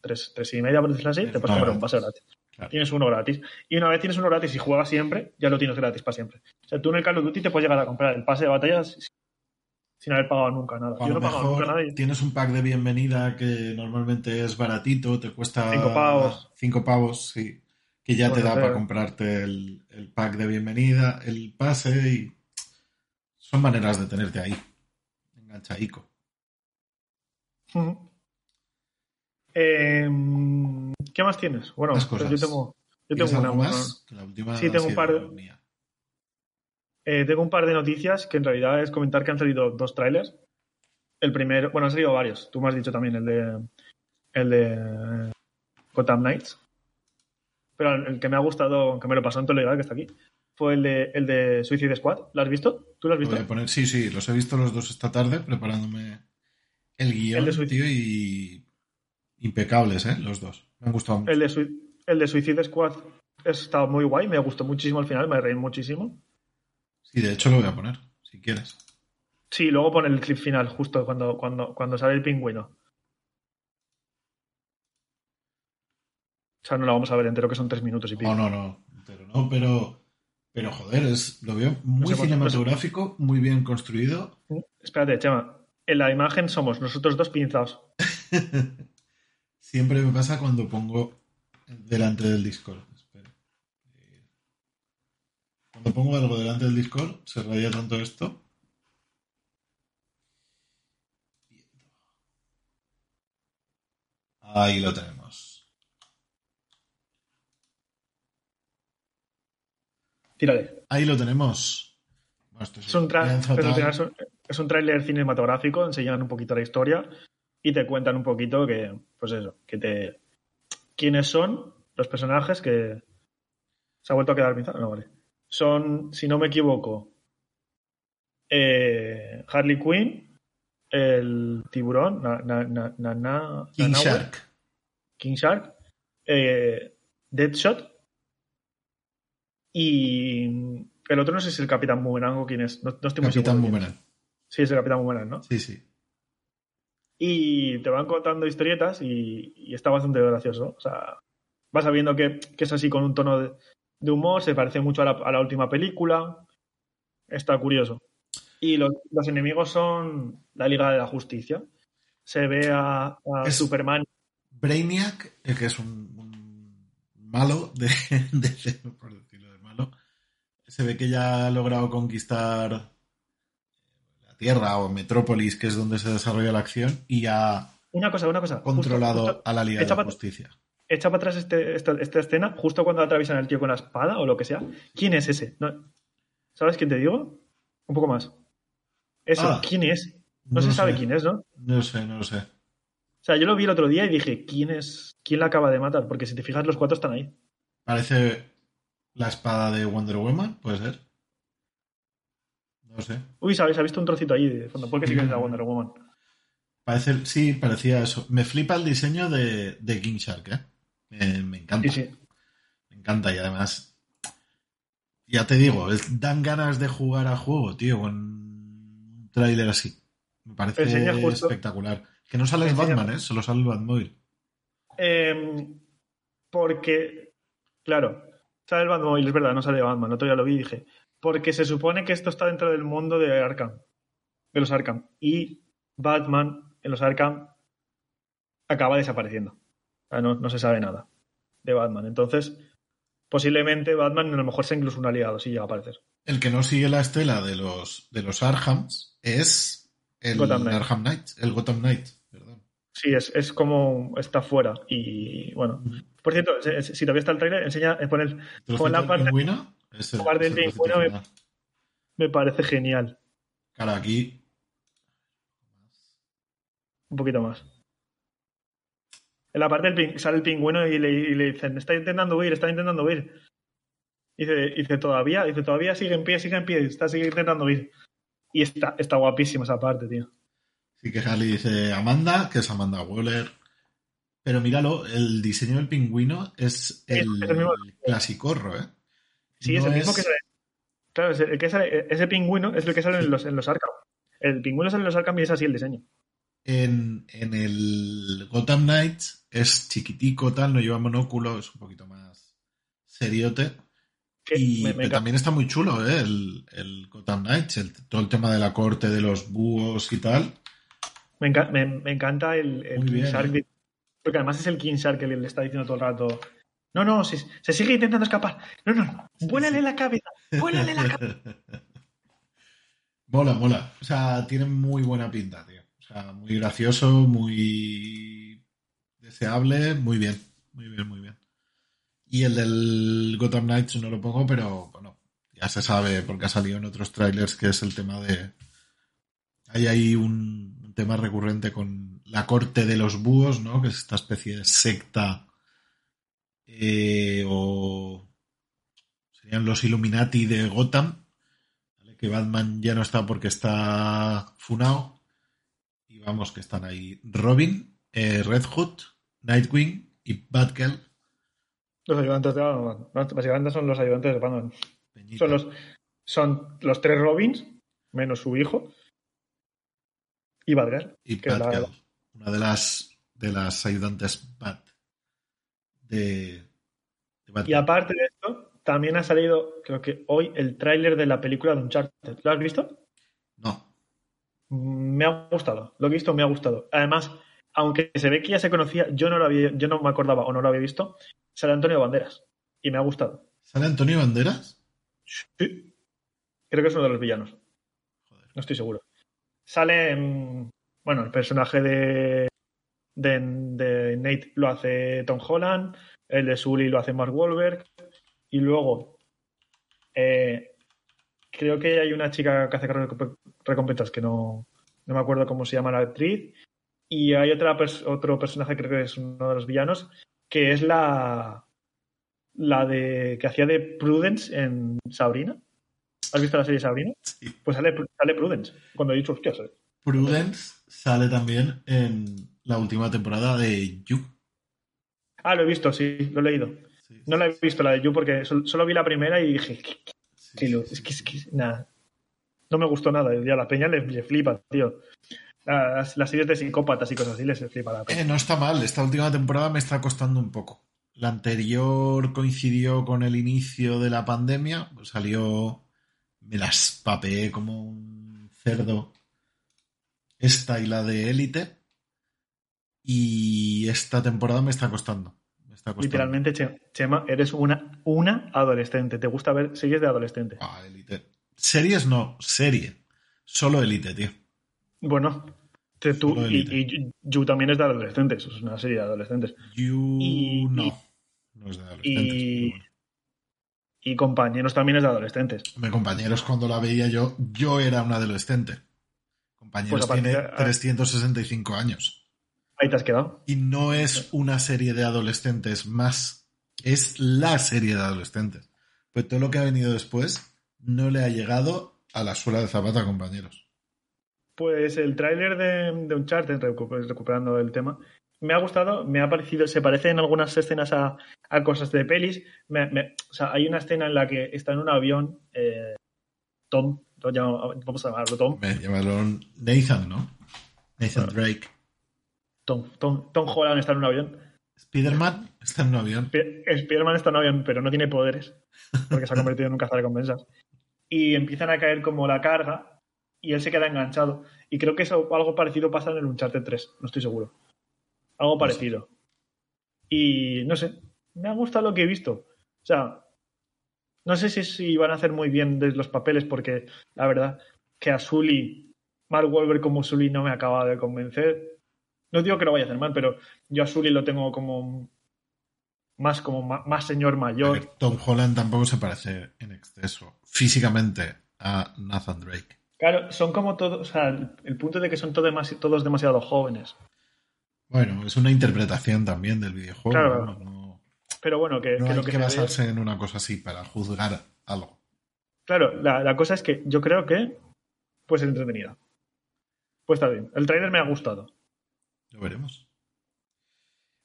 tres, tres y media, por decirlo así, te puedes comprar un pase gratis. Claro. Tienes uno gratis. Y una vez tienes uno gratis y juegas siempre, ya lo tienes gratis para siempre. O sea, tú en el Call of Duty te puedes llegar a comprar el pase de batallas sin haber pagado nunca nada. Yo no he pagado nunca mejor nada. y- tienes un pack de bienvenida que normalmente es baratito, te cuesta Cinco pavos. cinco pavos, sí, que ya te da pero- para comprarte el, el pack de bienvenida, el pase y son maneras de tenerte ahí, enganchaico. Em, ¿Qué más tienes? Bueno, pues yo tengo, yo ¿Tienes tengo una. más? Que la última Sí, tengo un par de-. Eh, tengo un par de noticias que en realidad es comentar que han salido dos trailers. El primero, bueno, han salido varios. Tú me has dicho también el de el de Gotham Knights. Pero el que me ha gustado, que me lo pasó en Telegram, que está aquí, fue el de, el de Suicide Squad. ¿Lo has visto? ¿Tú lo has visto? poner- Sí, sí, los he visto los dos esta tarde preparándome el guion, El de tío, y impecables, ¿eh? Los dos. Me han gustado mucho. El de, el de Suicide Squad está muy guay, me gustó muchísimo al final, me reí muchísimo. Sí, de hecho lo voy a poner, si quieres. Sí, luego pone el clip final, justo cuando, cuando, cuando sale el pingüino. O sea, no lo vamos a ver entero, que son tres minutos y pico. No, no, no, pero no, pero, pero joder, es, lo veo muy No sé por- cinematográfico, muy bien construido. Espérate, Chema. En la imagen somos nosotros dos pinzados. *laughs* Siempre me pasa cuando pongo delante del Discord. Espera. Cuando pongo algo delante del Discord, se raya tanto esto. Ahí lo tenemos. Tírale. Ahí lo tenemos. Bueno, esto Es un, tal. es un- tráiler cinematográfico, enseñan un poquito la historia y te cuentan un poquito que, pues eso, que te... quiénes son los personajes que... ¿Se ha vuelto a quedar pinzado? No, vale. Son, si no me equivoco, eh, Harley Quinn, el tiburón, na, na, King Shark. King Shark, eh, Deadshot y el otro no sé si es el Capitán Boomerang o quién es. No, no estoy muy Capitán seguro. Boomerang. Sí, es el Capitán Boomerang, ¿no? Sí, sí. Y te van contando historietas y, y está bastante gracioso. O sea, vas sabiendo que, que es así con un tono de, de humor, se parece mucho a la, a la última película. Está curioso. Y los, los enemigos son la Liga de la Justicia. Se ve a, a Es- Superman. Brainiac, eh, que es un, un malo, de, *laughs* de- de se ve que ya ha logrado conquistar la Tierra o Metrópolis, que es donde se desarrolla la acción, y ha Una cosa, una cosa. controlado justo- a la Liga de la Justicia. echa para atrás este- esta, esta escena, justo cuando atraviesan al tío con la espada o lo que sea. ¿Quién es ese? No- ¿Sabes quién te digo? Un poco más. Eso, Ah. ¿quién es? No, se sabe quién es, ¿no? No sé, no lo sé. O sea, yo lo vi el otro día y dije, ¿quién es? ¿Quién la acaba de matar? Porque si te fijas, los cuatro están ahí. Parece la espada de Wonder Woman, puede ser. No sé. Uy, ¿sabes? Ha visto un trocito ahí de fondo. Porque sí que es la Wonder Woman. Parece, sí, parecía eso. Me flipa el diseño de, de King Shark, ¿eh? Me, me encanta. Sí, sí. Me encanta y además, ya te digo, dan ganas de jugar a juego, tío, con un tráiler así. Me parece justo- espectacular. Que no sale el Batman, ¿eh? Solo sale el Batmobile. Em, porque, claro, sale el Batmobile, es verdad, no sale Batman. El otro día lo vi y dije, porque se supone que esto está dentro del mundo de Arkham. De los Arkham. Y Batman en los Arkham acaba desapareciendo. no, no se sabe nada de Batman. Entonces, posiblemente Batman a lo mejor sea incluso un aliado si llega a aparecer. El que no sigue la estela de los, de los Arhams es el Gotham Knight. Arkham Knight, el Gotham Knight, perdón. Sí, es, es como está fuera. Y bueno, por cierto, si- todavía está el trailer, enseña, pon, el- Trocito pon la del parte, pingüino es el- la parte del pingüino me- parece genial. Claro, aquí Un poquito más. En la parte del ping- sale el pingüino y le, y le dicen, está intentando huir, está intentando huir. Y dice, dice, todavía, dice, todavía sigue en pie, sigue en pie, está sigue intentando huir. Y está, está guapísimo esa parte, tío. sí que Harley dice Amanda, que es Amanda Waller. Pero míralo, el diseño del pingüino es el, es el mismo. clasicorro, ¿eh? Sí, es el mismo que sale. Claro, es el que sale- ese pingüino es el que sale en los, en los Arkham. El pingüino sale en los Arkham y es así el diseño. En, en el Gotham Knights es chiquitico, tal, no lleva monóculo, es un poquito más seriote. Que Y me- me también está muy chulo, ¿eh? El, el Gotham Knights, el- todo el tema de la corte de los búhos y tal. Me, enca- me- me encanta el, el bien, Shark. ¿eh? Porque además es el King Shark que le, está diciendo todo el rato. No, no, se, se sigue intentando escapar. No, no, no. Vuélale la cabeza. Vuélale la cabeza. *laughs* mola, mola. O sea, tiene muy buena pinta, tío. O sea, muy gracioso, muy deseable, muy bien. Muy bien, muy bien. Y el del Gotham Knights no lo pongo, pero bueno, ya se sabe porque ha salido en otros trailers que es el tema de. Hay ahí un tema recurrente con la corte de los búhos, ¿no? Que es esta especie de secta eh, o serían los Illuminati de Gotham, ¿vale? que Batman ya no está porque está funado y vamos que están ahí Robin, eh, Red Hood, Nightwing y Batgirl. Los ayudantes de Batman. Básicamente son los ayudantes de Batman. Peñita. Son los, son los tres Robins, menos su hijo. Y Batgirl. y que es la- Batgirl, una de las de las ayudantes Bat de, de Y aparte de esto, también ha salido, creo que hoy, el tráiler de la película de Uncharted. ¿Lo has visto? No, Mm, Me ha gustado. Lo que he visto me ha gustado. Además, aunque se ve que ya se conocía, yo no lo había, yo no me acordaba o no lo había visto, sale Antonio Banderas. Y me ha gustado. ¿sale Antonio Banderas? Sí. Creo que es uno de los villanos. Joder. No estoy seguro. Sale, mm, bueno, el personaje de, de, de Nate lo hace Tom Holland, el de Sully lo hace Mark Wahlberg, y luego eh, creo que hay una chica que hace recomp- recompensas que no, no me acuerdo cómo se llama la actriz, y hay otra otro personaje, creo que es uno de los villanos, que es la, la de que hacía de Prudence en Sabrina. ¿Has visto la serie Sabrina? Sí. Pues sale, sale Prudence. Cuando he dicho, hostia. Prudence sale también en la última temporada de You. Ah, lo he visto, sí, lo he leído. Sí, No la he visto, la de You, porque sol- solo vi la primera y dije, ¿qué, qué- sí, qué lo- sí, es que, es que, nada. No me gustó nada. Ya la peña le, le flipa, tío. Las, las series de psicópatas y cosas así les flipa la peña. Eh, no está mal, esta última temporada me está costando un poco. La anterior coincidió con el inicio de la pandemia, pues salió, me las papeé como un cerdo. Esta y la de Élite. Y esta temporada me está costando. Me está costando. Literalmente, Che- Chema, eres una, una adolescente. ¿Te gusta ver series de adolescente? Ah, Élite. Series no, serie. Solo Élite, tío. Bueno, te- tú y, y You también es de adolescentes. Es una serie de adolescentes. You Y- no. No es de adolescentes. y- bueno. Y compañeros también es de adolescentes. Hombre, compañeros, cuando la veía yo, yo era un adolescente. Compañeros Pues tiene de- 365 años. Ahí te has quedado. Y no es una serie de adolescentes más, es la serie de adolescentes. Pues todo lo que ha venido después no le ha llegado a la suela de zapata, compañeros. Pues el tráiler de, de Uncharted, recu- recuperando el tema, me ha gustado, me ha parecido, se parece en algunas escenas a, a cosas de pelis. Me- me- o sea, hay una escena en la que está en un avión, eh, Tom, vamos a llamarlo Tom, Me llamaron Nathan, ¿no? Nathan. Drake. Tom, Tom, Tom Holland está en un avión. Spider-Man está en un avión. Sp- Spider-Man está en un avión, pero no tiene poderes, porque se ha convertido en un cazarrecompensas. Y empiezan a caer como la carga y él se queda enganchado. Y creo que eso algo parecido pasa en el Uncharted 3, no estoy seguro. algo parecido. Y no sé, me ha gustado lo que he visto. O sea, no sé si, si van a hacer muy bien de los papeles, porque la verdad que a Sully, Mark Wolver como Sully no me acaba de convencer. No digo que lo vaya a hacer mal, pero yo a Sully lo tengo como más como ma- más señor mayor. Tom Holland tampoco se parece en exceso físicamente a Nathan Drake. Claro, son como todos, o sea, el, el punto de que son todo demasi- todos demasiado jóvenes. Bueno, es una interpretación también del videojuego. Claro. ¿no? No- Pero bueno, que, no que hay lo que, que, se ve- basarse en una cosa así para juzgar algo. Claro, la, la cosa es que yo creo que puede ser entretenida. Pues está bien. El trailer me ha gustado. Lo veremos.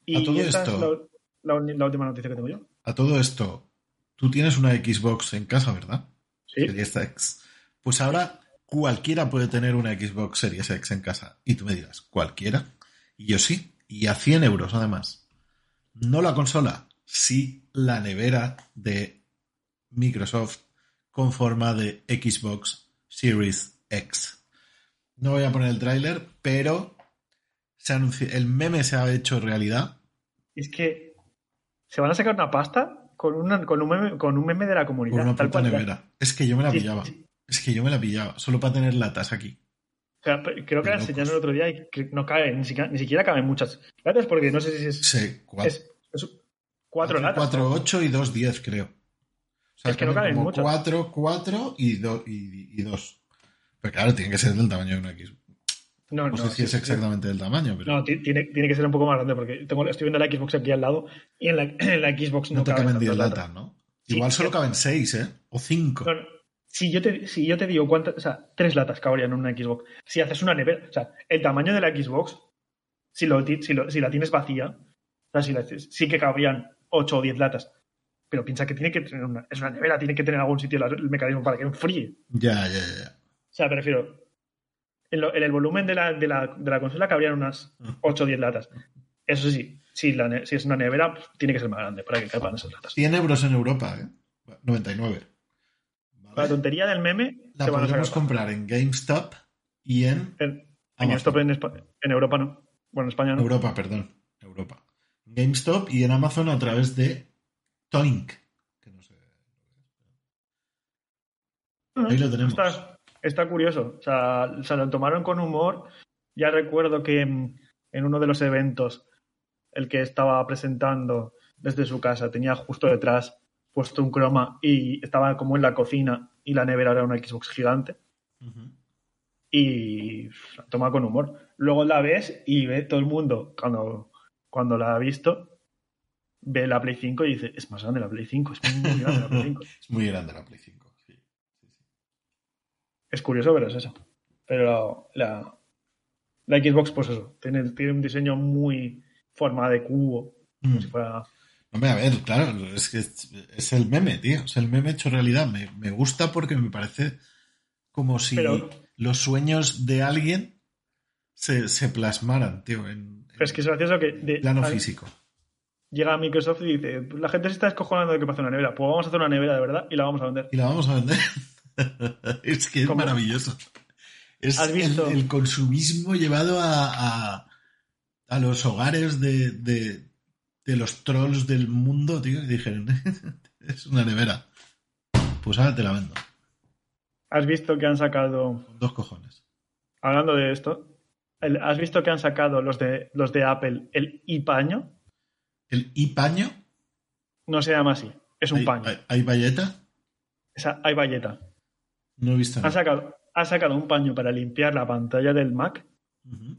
Y A todo esta esto- es la, la uni- la última noticia que tengo yo. A todo esto, tú tienes una Xbox en casa, ¿verdad? Sí. Series X. Pues ahora cualquiera puede tener una Xbox Series X en casa. Y tú me dirás, ¿cualquiera? Y yo sí. Y a 100 euros además. No la consola, sí la nevera de Microsoft con forma de Xbox Series X. No voy a poner el tráiler, pero se anunció, el meme se ha hecho realidad. Es que se van a sacar una pasta con, una, con, un, meme, con un meme de la comunidad. Por una tal puta cual. nevera. Es que yo me la pillaba. sí. Es que yo me la pillaba. Solo para tener latas aquí. O sea, creo que la enseñaron el otro día y no cae, ni siquiera, ni siquiera caben muchas latas porque no sé si es, Sí, es, es cuatro latas. Cuatro, ocho y dos, diez, creo. O sea, Es que no caben muchas. cuatro, cuatro y, do- y, y dos. Pero claro, tiene que ser del tamaño de una Xbox. No, No, no, sé si sí, es sí. exactamente del tamaño, pero No, ti- tiene, tiene que ser un poco más grande porque tengo, estoy viendo la Xbox aquí al lado y en la, *clears throat* en la Xbox no, no te caben caben diez tantas latas, ¿no? Sí, Igual solo sí. caben seis, ¿eh? O cinco. No, no. Si yo, te, si yo te digo cuántas, o sea, tres latas cabrían en una Xbox. Si haces una nevera, o sea, el tamaño de la Xbox, si, lo, si, lo- si la tienes vacía, o sea, si la- sí que cabrían ocho o diez latas. Pero piensa que tiene que tener una, es una nevera, tiene que tener algún sitio la- el mecanismo para que enfríe. Ya, ya, ya. O sea, me refiero, en, lo- en el volumen de la, de, la, de la consola cabrían unas 8 o 10 latas. Eso sí, si, la si es una nevera, pues, tiene que ser más grande para que quepan esas latas. 100 euros en Europa, ¿eh? 99. La ¿Vale? tontería del meme La sacar. comprar en GameStop y en En, esto en, Espa- en Europa no. Bueno, en España no. Europa, perdón. Europa. GameStop y en Amazon a través de Toink. Que no sé. Ahí lo tenemos. Está, está curioso. O sea, se lo tomaron con humor. Ya recuerdo que en, en uno de los eventos, el que estaba presentando desde su casa tenía justo detrás puesto un croma y estaba como en la cocina y la nevera era una Xbox gigante. Ujú. y la toma con humor. Luego la ves y ve todo el mundo, cuando, cuando la ha visto, ve la Play 5 y dice, es más grande la Play 5, es muy grande la Play *laughs* 5. Es muy grande la Play 5. sí. Sí, sí. Es curioso, pero es eso. Pero la, la Xbox, pues eso, tiene, tiene un diseño muy forma de cubo, como Mm. si fuera... Hombre, a ver, claro, es que es, es el meme, tío. Es el meme hecho realidad. Me, me gusta porque me parece como si Pero- los sueños de alguien se, se plasmaran, tío, en, Pero es que es gracioso que de- plano a- físico. llega Microsoft y dice, "Pues la gente se está descojonando de que pasa una nevera, pues vamos a hacer una nevera de verdad y la vamos a vender. Y la vamos a vender. *laughs* es que es ¿Cómo? maravilloso. Es ¿Has visto? el, el consumismo llevado a, a, a los hogares de, de, de los trolls del mundo, tío, que dijeron, *laughs* es una nevera. Pues ahora te la vendo. ¿Has visto que han sacado dos cojones. hablando de esto, el- ¿has visto que han sacado los de, los de Apple el iPaño? El i-paño. No se llama así, es un ¿Hay, paño. hay? Esa, hay valleta. No he visto nada. sacado, han sacado un paño para limpiar la pantalla del Mac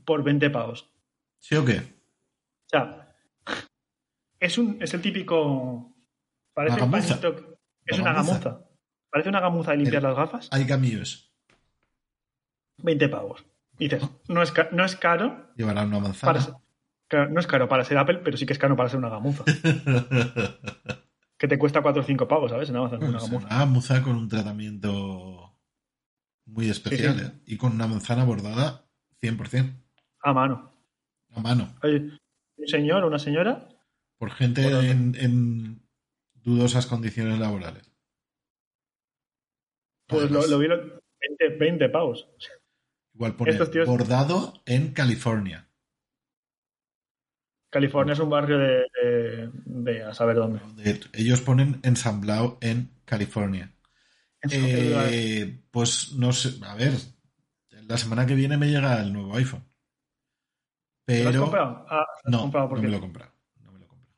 por 20 pavos. ¿Sí o qué? O sea, es, un, es el típico. Parece Una un gamuza. pañito. Es Una una gamuza. gamuza. Parece una gamuza de limpiar El- las gafas. Hay cambios. 20 pavos. Y dices, no es, no es caro Llevarán una manzana. para ser, claro, no es caro para ser Apple, pero sí que es caro para ser una gamuza. *laughs* que te cuesta 4 o 5 pavos, ¿sabes? Amazon, Bueno, una gamuza. una gamuza con un tratamiento muy especial, Sí, sí. ¿eh? Y con una manzana bordada 100%. A mano. A mano. Hay un señor o una señora Por gente en, en dudosas condiciones laborales. Pues lo, lo vi lo- 20, 20 pavos. Igual pone estos tíos- bordado en California. California es un barrio de, de, a saber dónde. ellos ponen ensamblado en California. Eh, pues no sé, a ver, la semana que viene me llega el nuevo iPhone. Pero... ¿Lo has comprado? Ah, no, comprado no me lo he comprado. No me lo he comprado.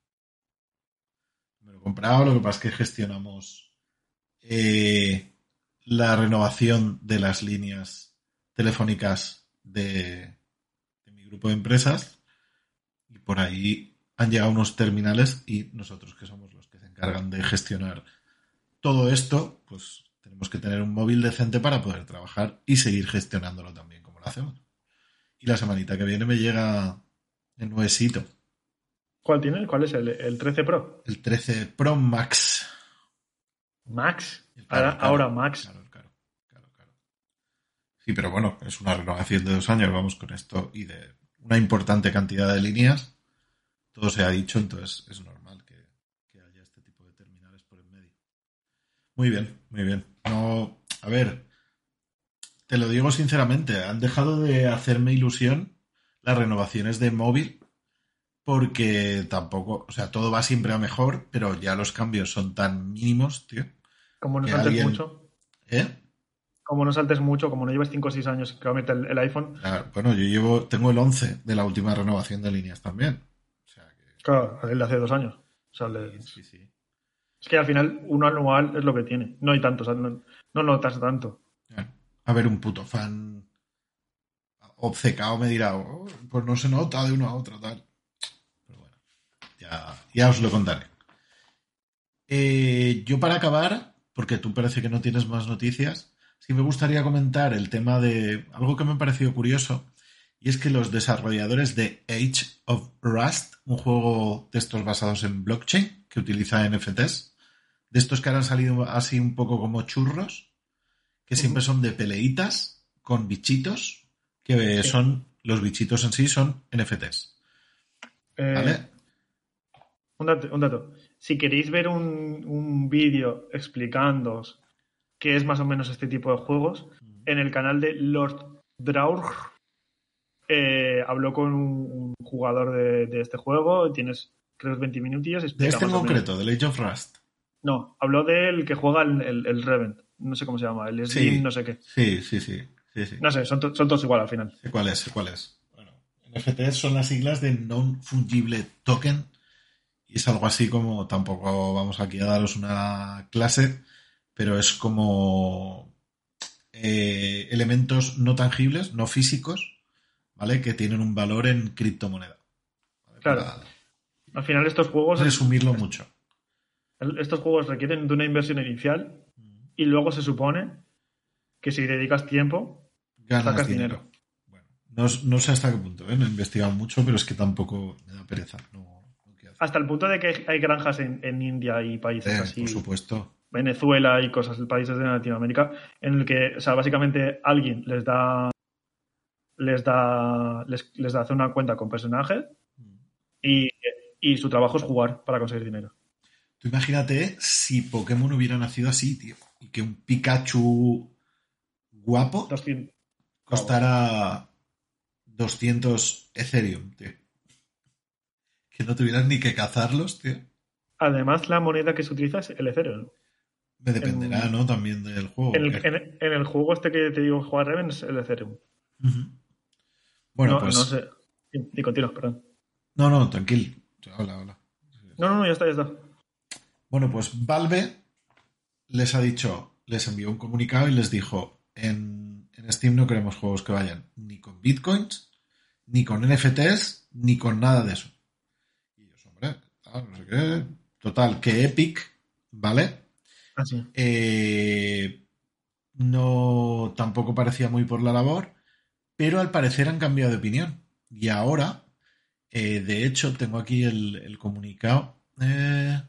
Me lo he comprado, lo que pasa es que gestionamos eh, la renovación de las líneas telefónicas de, de mi grupo de empresas y por ahí han llegado unos terminales y nosotros que somos los que se encargan de gestionar todo esto, pues tenemos que tener un móvil decente para poder trabajar y seguir gestionándolo también como lo hacemos. Y la semanita que viene me llega el nuevecito. ¿Cuál tiene? ¿Cuál es? ¿El, 13 Pro? El 13 Pro Max. ¿Max? ahora, Max. Claro, Sí, pero bueno, es una renovación de dos años, vamos con esto, y de una importante cantidad de líneas. Todo se ha dicho, entonces es normal que, que haya este tipo de terminales por en medio. Muy bien, muy bien. No, a ver, te lo digo sinceramente, han dejado de hacerme ilusión las renovaciones de móvil porque tampoco, o sea, todo va siempre a mejor, pero ya los cambios son tan mínimos, tío. Como no saltes mucho. ¿Eh? Como no saltes mucho, como no llevas 5 o 6 años que va a meter el, iPhone. bueno, yo llevo, tengo el 11 de la última renovación de líneas también. Claro, el de hace dos años. sí, sí. Es que al final uno anual es lo que tiene. No hay tanto, no, notas tanto. A ver, un puto fan obcecado me dirá, oh, pues no se nota de uno a otro, tal. Pero bueno, ya, os lo contaré. Eh, yo para acabar, porque tú parece que no tienes más noticias, sí me gustaría comentar el tema de algo que me ha parecido curioso, y es que los desarrolladores de Age of Rust, un juego de estos basados en blockchain que utiliza NFTs, de estos que han salido así un poco como churros, que siempre son de peleitas con bichitos, que son, los bichitos en sí son NFTs. Eh, ¿Vale? Un dato, Si queréis ver un, vídeo explicándoos qué es más o menos este tipo de juegos, en el canal de Lord Draur eh, habló con un, jugador de, este juego, tienes creo 20 minutillos. De este en concreto, del Age of Rust. No, habló del que juega el, el, Revent. No sé cómo se llama, el Slim, no sé qué. Sí, sí, sí. No sé, son, todos igual al final. ¿Cuál es? ¿Cuál es? Bueno, NFTs son las siglas de Non-Fungible Token. Y es algo así como, tampoco vamos aquí a daros una clase, pero es como eh, elementos no tangibles, no físicos, ¿vale? Que tienen un valor en criptomoneda. Claro. al final estos juegos... Resumirlo mucho estos juegos requieren de una inversión inicial y luego se supone que si dedicas tiempo, Ganas dinero. Bueno, no, sé hasta qué punto, ¿eh? no he investigado mucho, pero es que tampoco me da pereza. hasta el punto de que hay granjas en, India y países eh, así. Por supuesto. Venezuela y cosas, países de Latinoamérica, en el que, o sea, básicamente alguien les da les da les, les da hacer una cuenta con personajes y, y su trabajo es jugar para conseguir dinero. Tú imagínate si Pokémon hubiera nacido así, tío. Y que un Pikachu guapo costara 200 Ethereum, tío. Que no tuvieras ni que cazarlos, tío. Además, la moneda que se utiliza es el Ethereum. Me dependerá, ¿no? También del juego. En el, juego este que te digo jugar Reven es el Ethereum. Bueno, pues. No sé. Y, continuo, perdón. No, no, tranquilo. Hola, hola. No, no, no, ya está, ya está. Bueno, pues Valve les ha dicho, les envió un comunicado y les dijo, en, Steam no queremos juegos que vayan ni con bitcoins, ni con NFTs, ni con nada de eso. Y ellos, hombre, no sé qué. Total, que Epic, ¿vale? Ah, eh, no tampoco parecía muy por la labor, pero al parecer han cambiado de opinión. Y ahora, eh, de hecho, tengo aquí el, comunicado. Eh,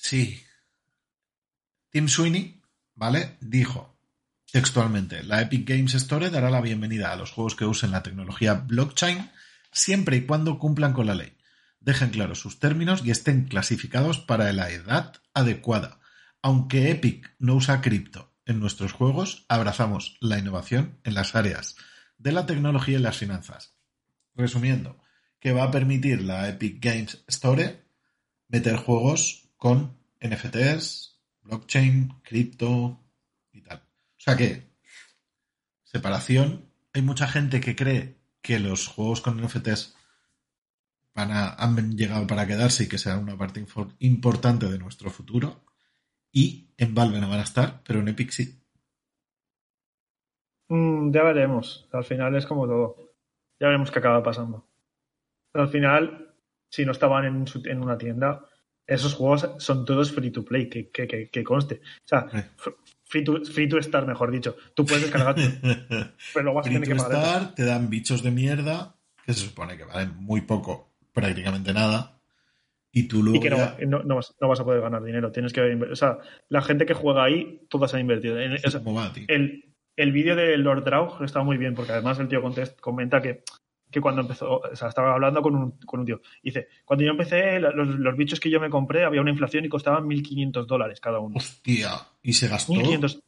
Sí. Tim Sweeney, ¿vale? Dijo textualmente, la Epic Games Store dará la bienvenida a los juegos que usen la tecnología blockchain siempre y cuando cumplan con la ley. Dejen claros sus términos y estén clasificados para la edad adecuada. Aunque Epic no usa cripto en nuestros juegos, abrazamos la innovación en las áreas de la tecnología y las finanzas. Resumiendo, que va a permitir la Epic Games Store meter juegos con NFTs, blockchain, cripto y tal. O sea que, separación, hay mucha gente que cree que los juegos con NFTs van a, han llegado para quedarse y que será una parte importante de nuestro futuro. Y en Valve no van a estar, pero en Epic sí. Mm, ya veremos. Al final es como todo. Ya veremos qué acaba pasando. Pero al final, si no estaban en, en una tienda, esos juegos son todos free to play, que, que, que, conste. O sea, free to, free to estar, mejor dicho. Tú puedes descargar, *laughs* pero luego vas a tener que pagar. Te dan bichos de mierda, que se supone que valen muy poco, prácticamente nada. Y tú luego. Y que no, no, vas, no, vas, a poder ganar dinero. Tienes que. O sea, la gente que juega ahí, todas han invertido. En, el, el vídeo de Lord Draug está muy bien, porque además el tío comenta que, que cuando empezó, o sea, estaba hablando con un, con un tío. Dice, cuando yo empecé, los, los, bichos que yo me compré había una inflación y costaban 1.500 dólares cada uno. Hostia, ¿y se gastó? 1.500,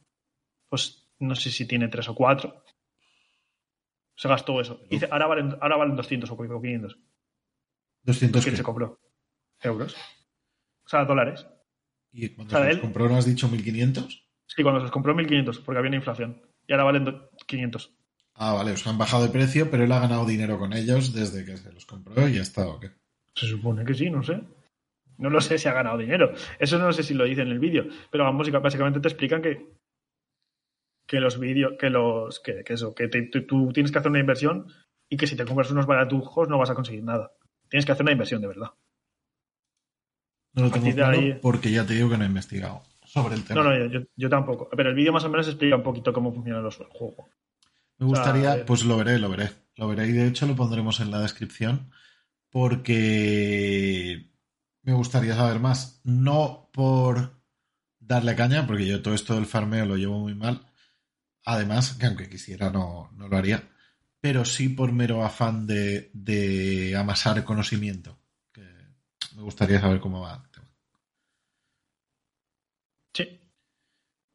pues no sé si tiene tres o cuatro. Se gastó eso. Dice, ahora valen, ahora valen 200 o 500. ¿200 ¿Quién se compró? Euros. O sea, dólares. ¿Y cuando se compró no has dicho 1.500? Sí, cuando se compró 1.500, porque había una inflación y ahora valen 500. Ah, vale, os han bajado de precio, pero él ha ganado dinero con ellos desde que se los compró y ya está, ¿o qué? Se supone que sí, no sé. No lo sé si ha ganado dinero. Eso no sé si lo dice en el vídeo. Pero vamos, básicamente te explican que, que los vídeos, que los, que, eso, que tú tienes que hacer una inversión y que si te compras unos baratujos no vas a conseguir nada. Tienes que hacer una inversión de verdad. No lo tengo claro porque ya te digo que no he investigado sobre el tema. No, no, yo, yo tampoco. Pero el vídeo más o menos explica un poquito cómo funciona los juegos. Me gustaría, pues lo veré, lo veré. Lo veré y de hecho lo pondremos en la descripción porque me gustaría saber más. No por darle caña, porque yo todo esto del farmeo lo llevo muy mal. Además, que aunque quisiera no, no lo haría. Pero sí por mero afán de, de amasar conocimiento. Que me gustaría saber cómo va Sí.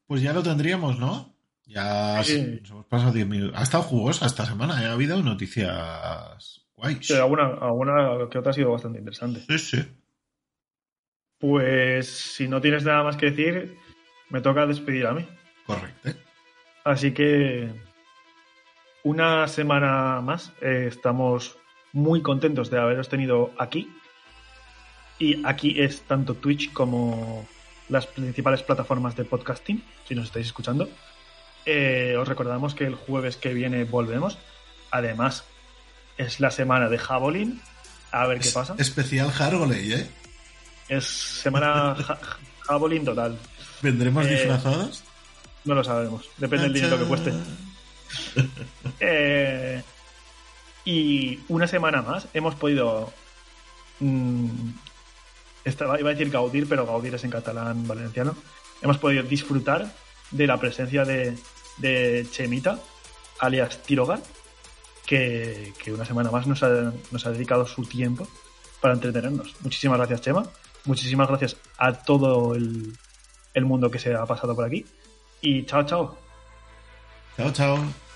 Pues ya lo tendríamos, ¿no? Ya nos hemos pasado 10 minutos. Ha estado jugosa esta semana, ¿eh? ha habido noticias guays. Sí, alguna, alguna que otra ha sido bastante interesante. Sí, sí. Pues si no tienes nada más que decir, me toca despedir a mí. Correcto. Así que una semana más eh, estamos muy contentos de haberos tenido aquí. Y aquí es tanto Twitch como las principales plataformas de podcasting, si nos estáis escuchando. Eh, os recordamos que el jueves que viene volvemos. Además, es la semana de Javelin. A ver qué pasa. Especial Hargoley, ¿eh? Es semana Javelin total. ¿Vendremos eh, disfrazados? No lo sabemos. Depende del dinero que cueste. Eh, y una semana más hemos podido. Mm, estaba, iba a decir gaudir, pero gaudir es en catalán valenciano. Hemos podido disfrutar de la presencia de, de Chemita, alias Tirogan, que, una semana más nos ha, nos ha dedicado su tiempo para entretenernos. Muchísimas gracias, Chema. Muchísimas gracias a todo el, el mundo que se ha pasado por aquí. Y chao, chao. Chao, chao.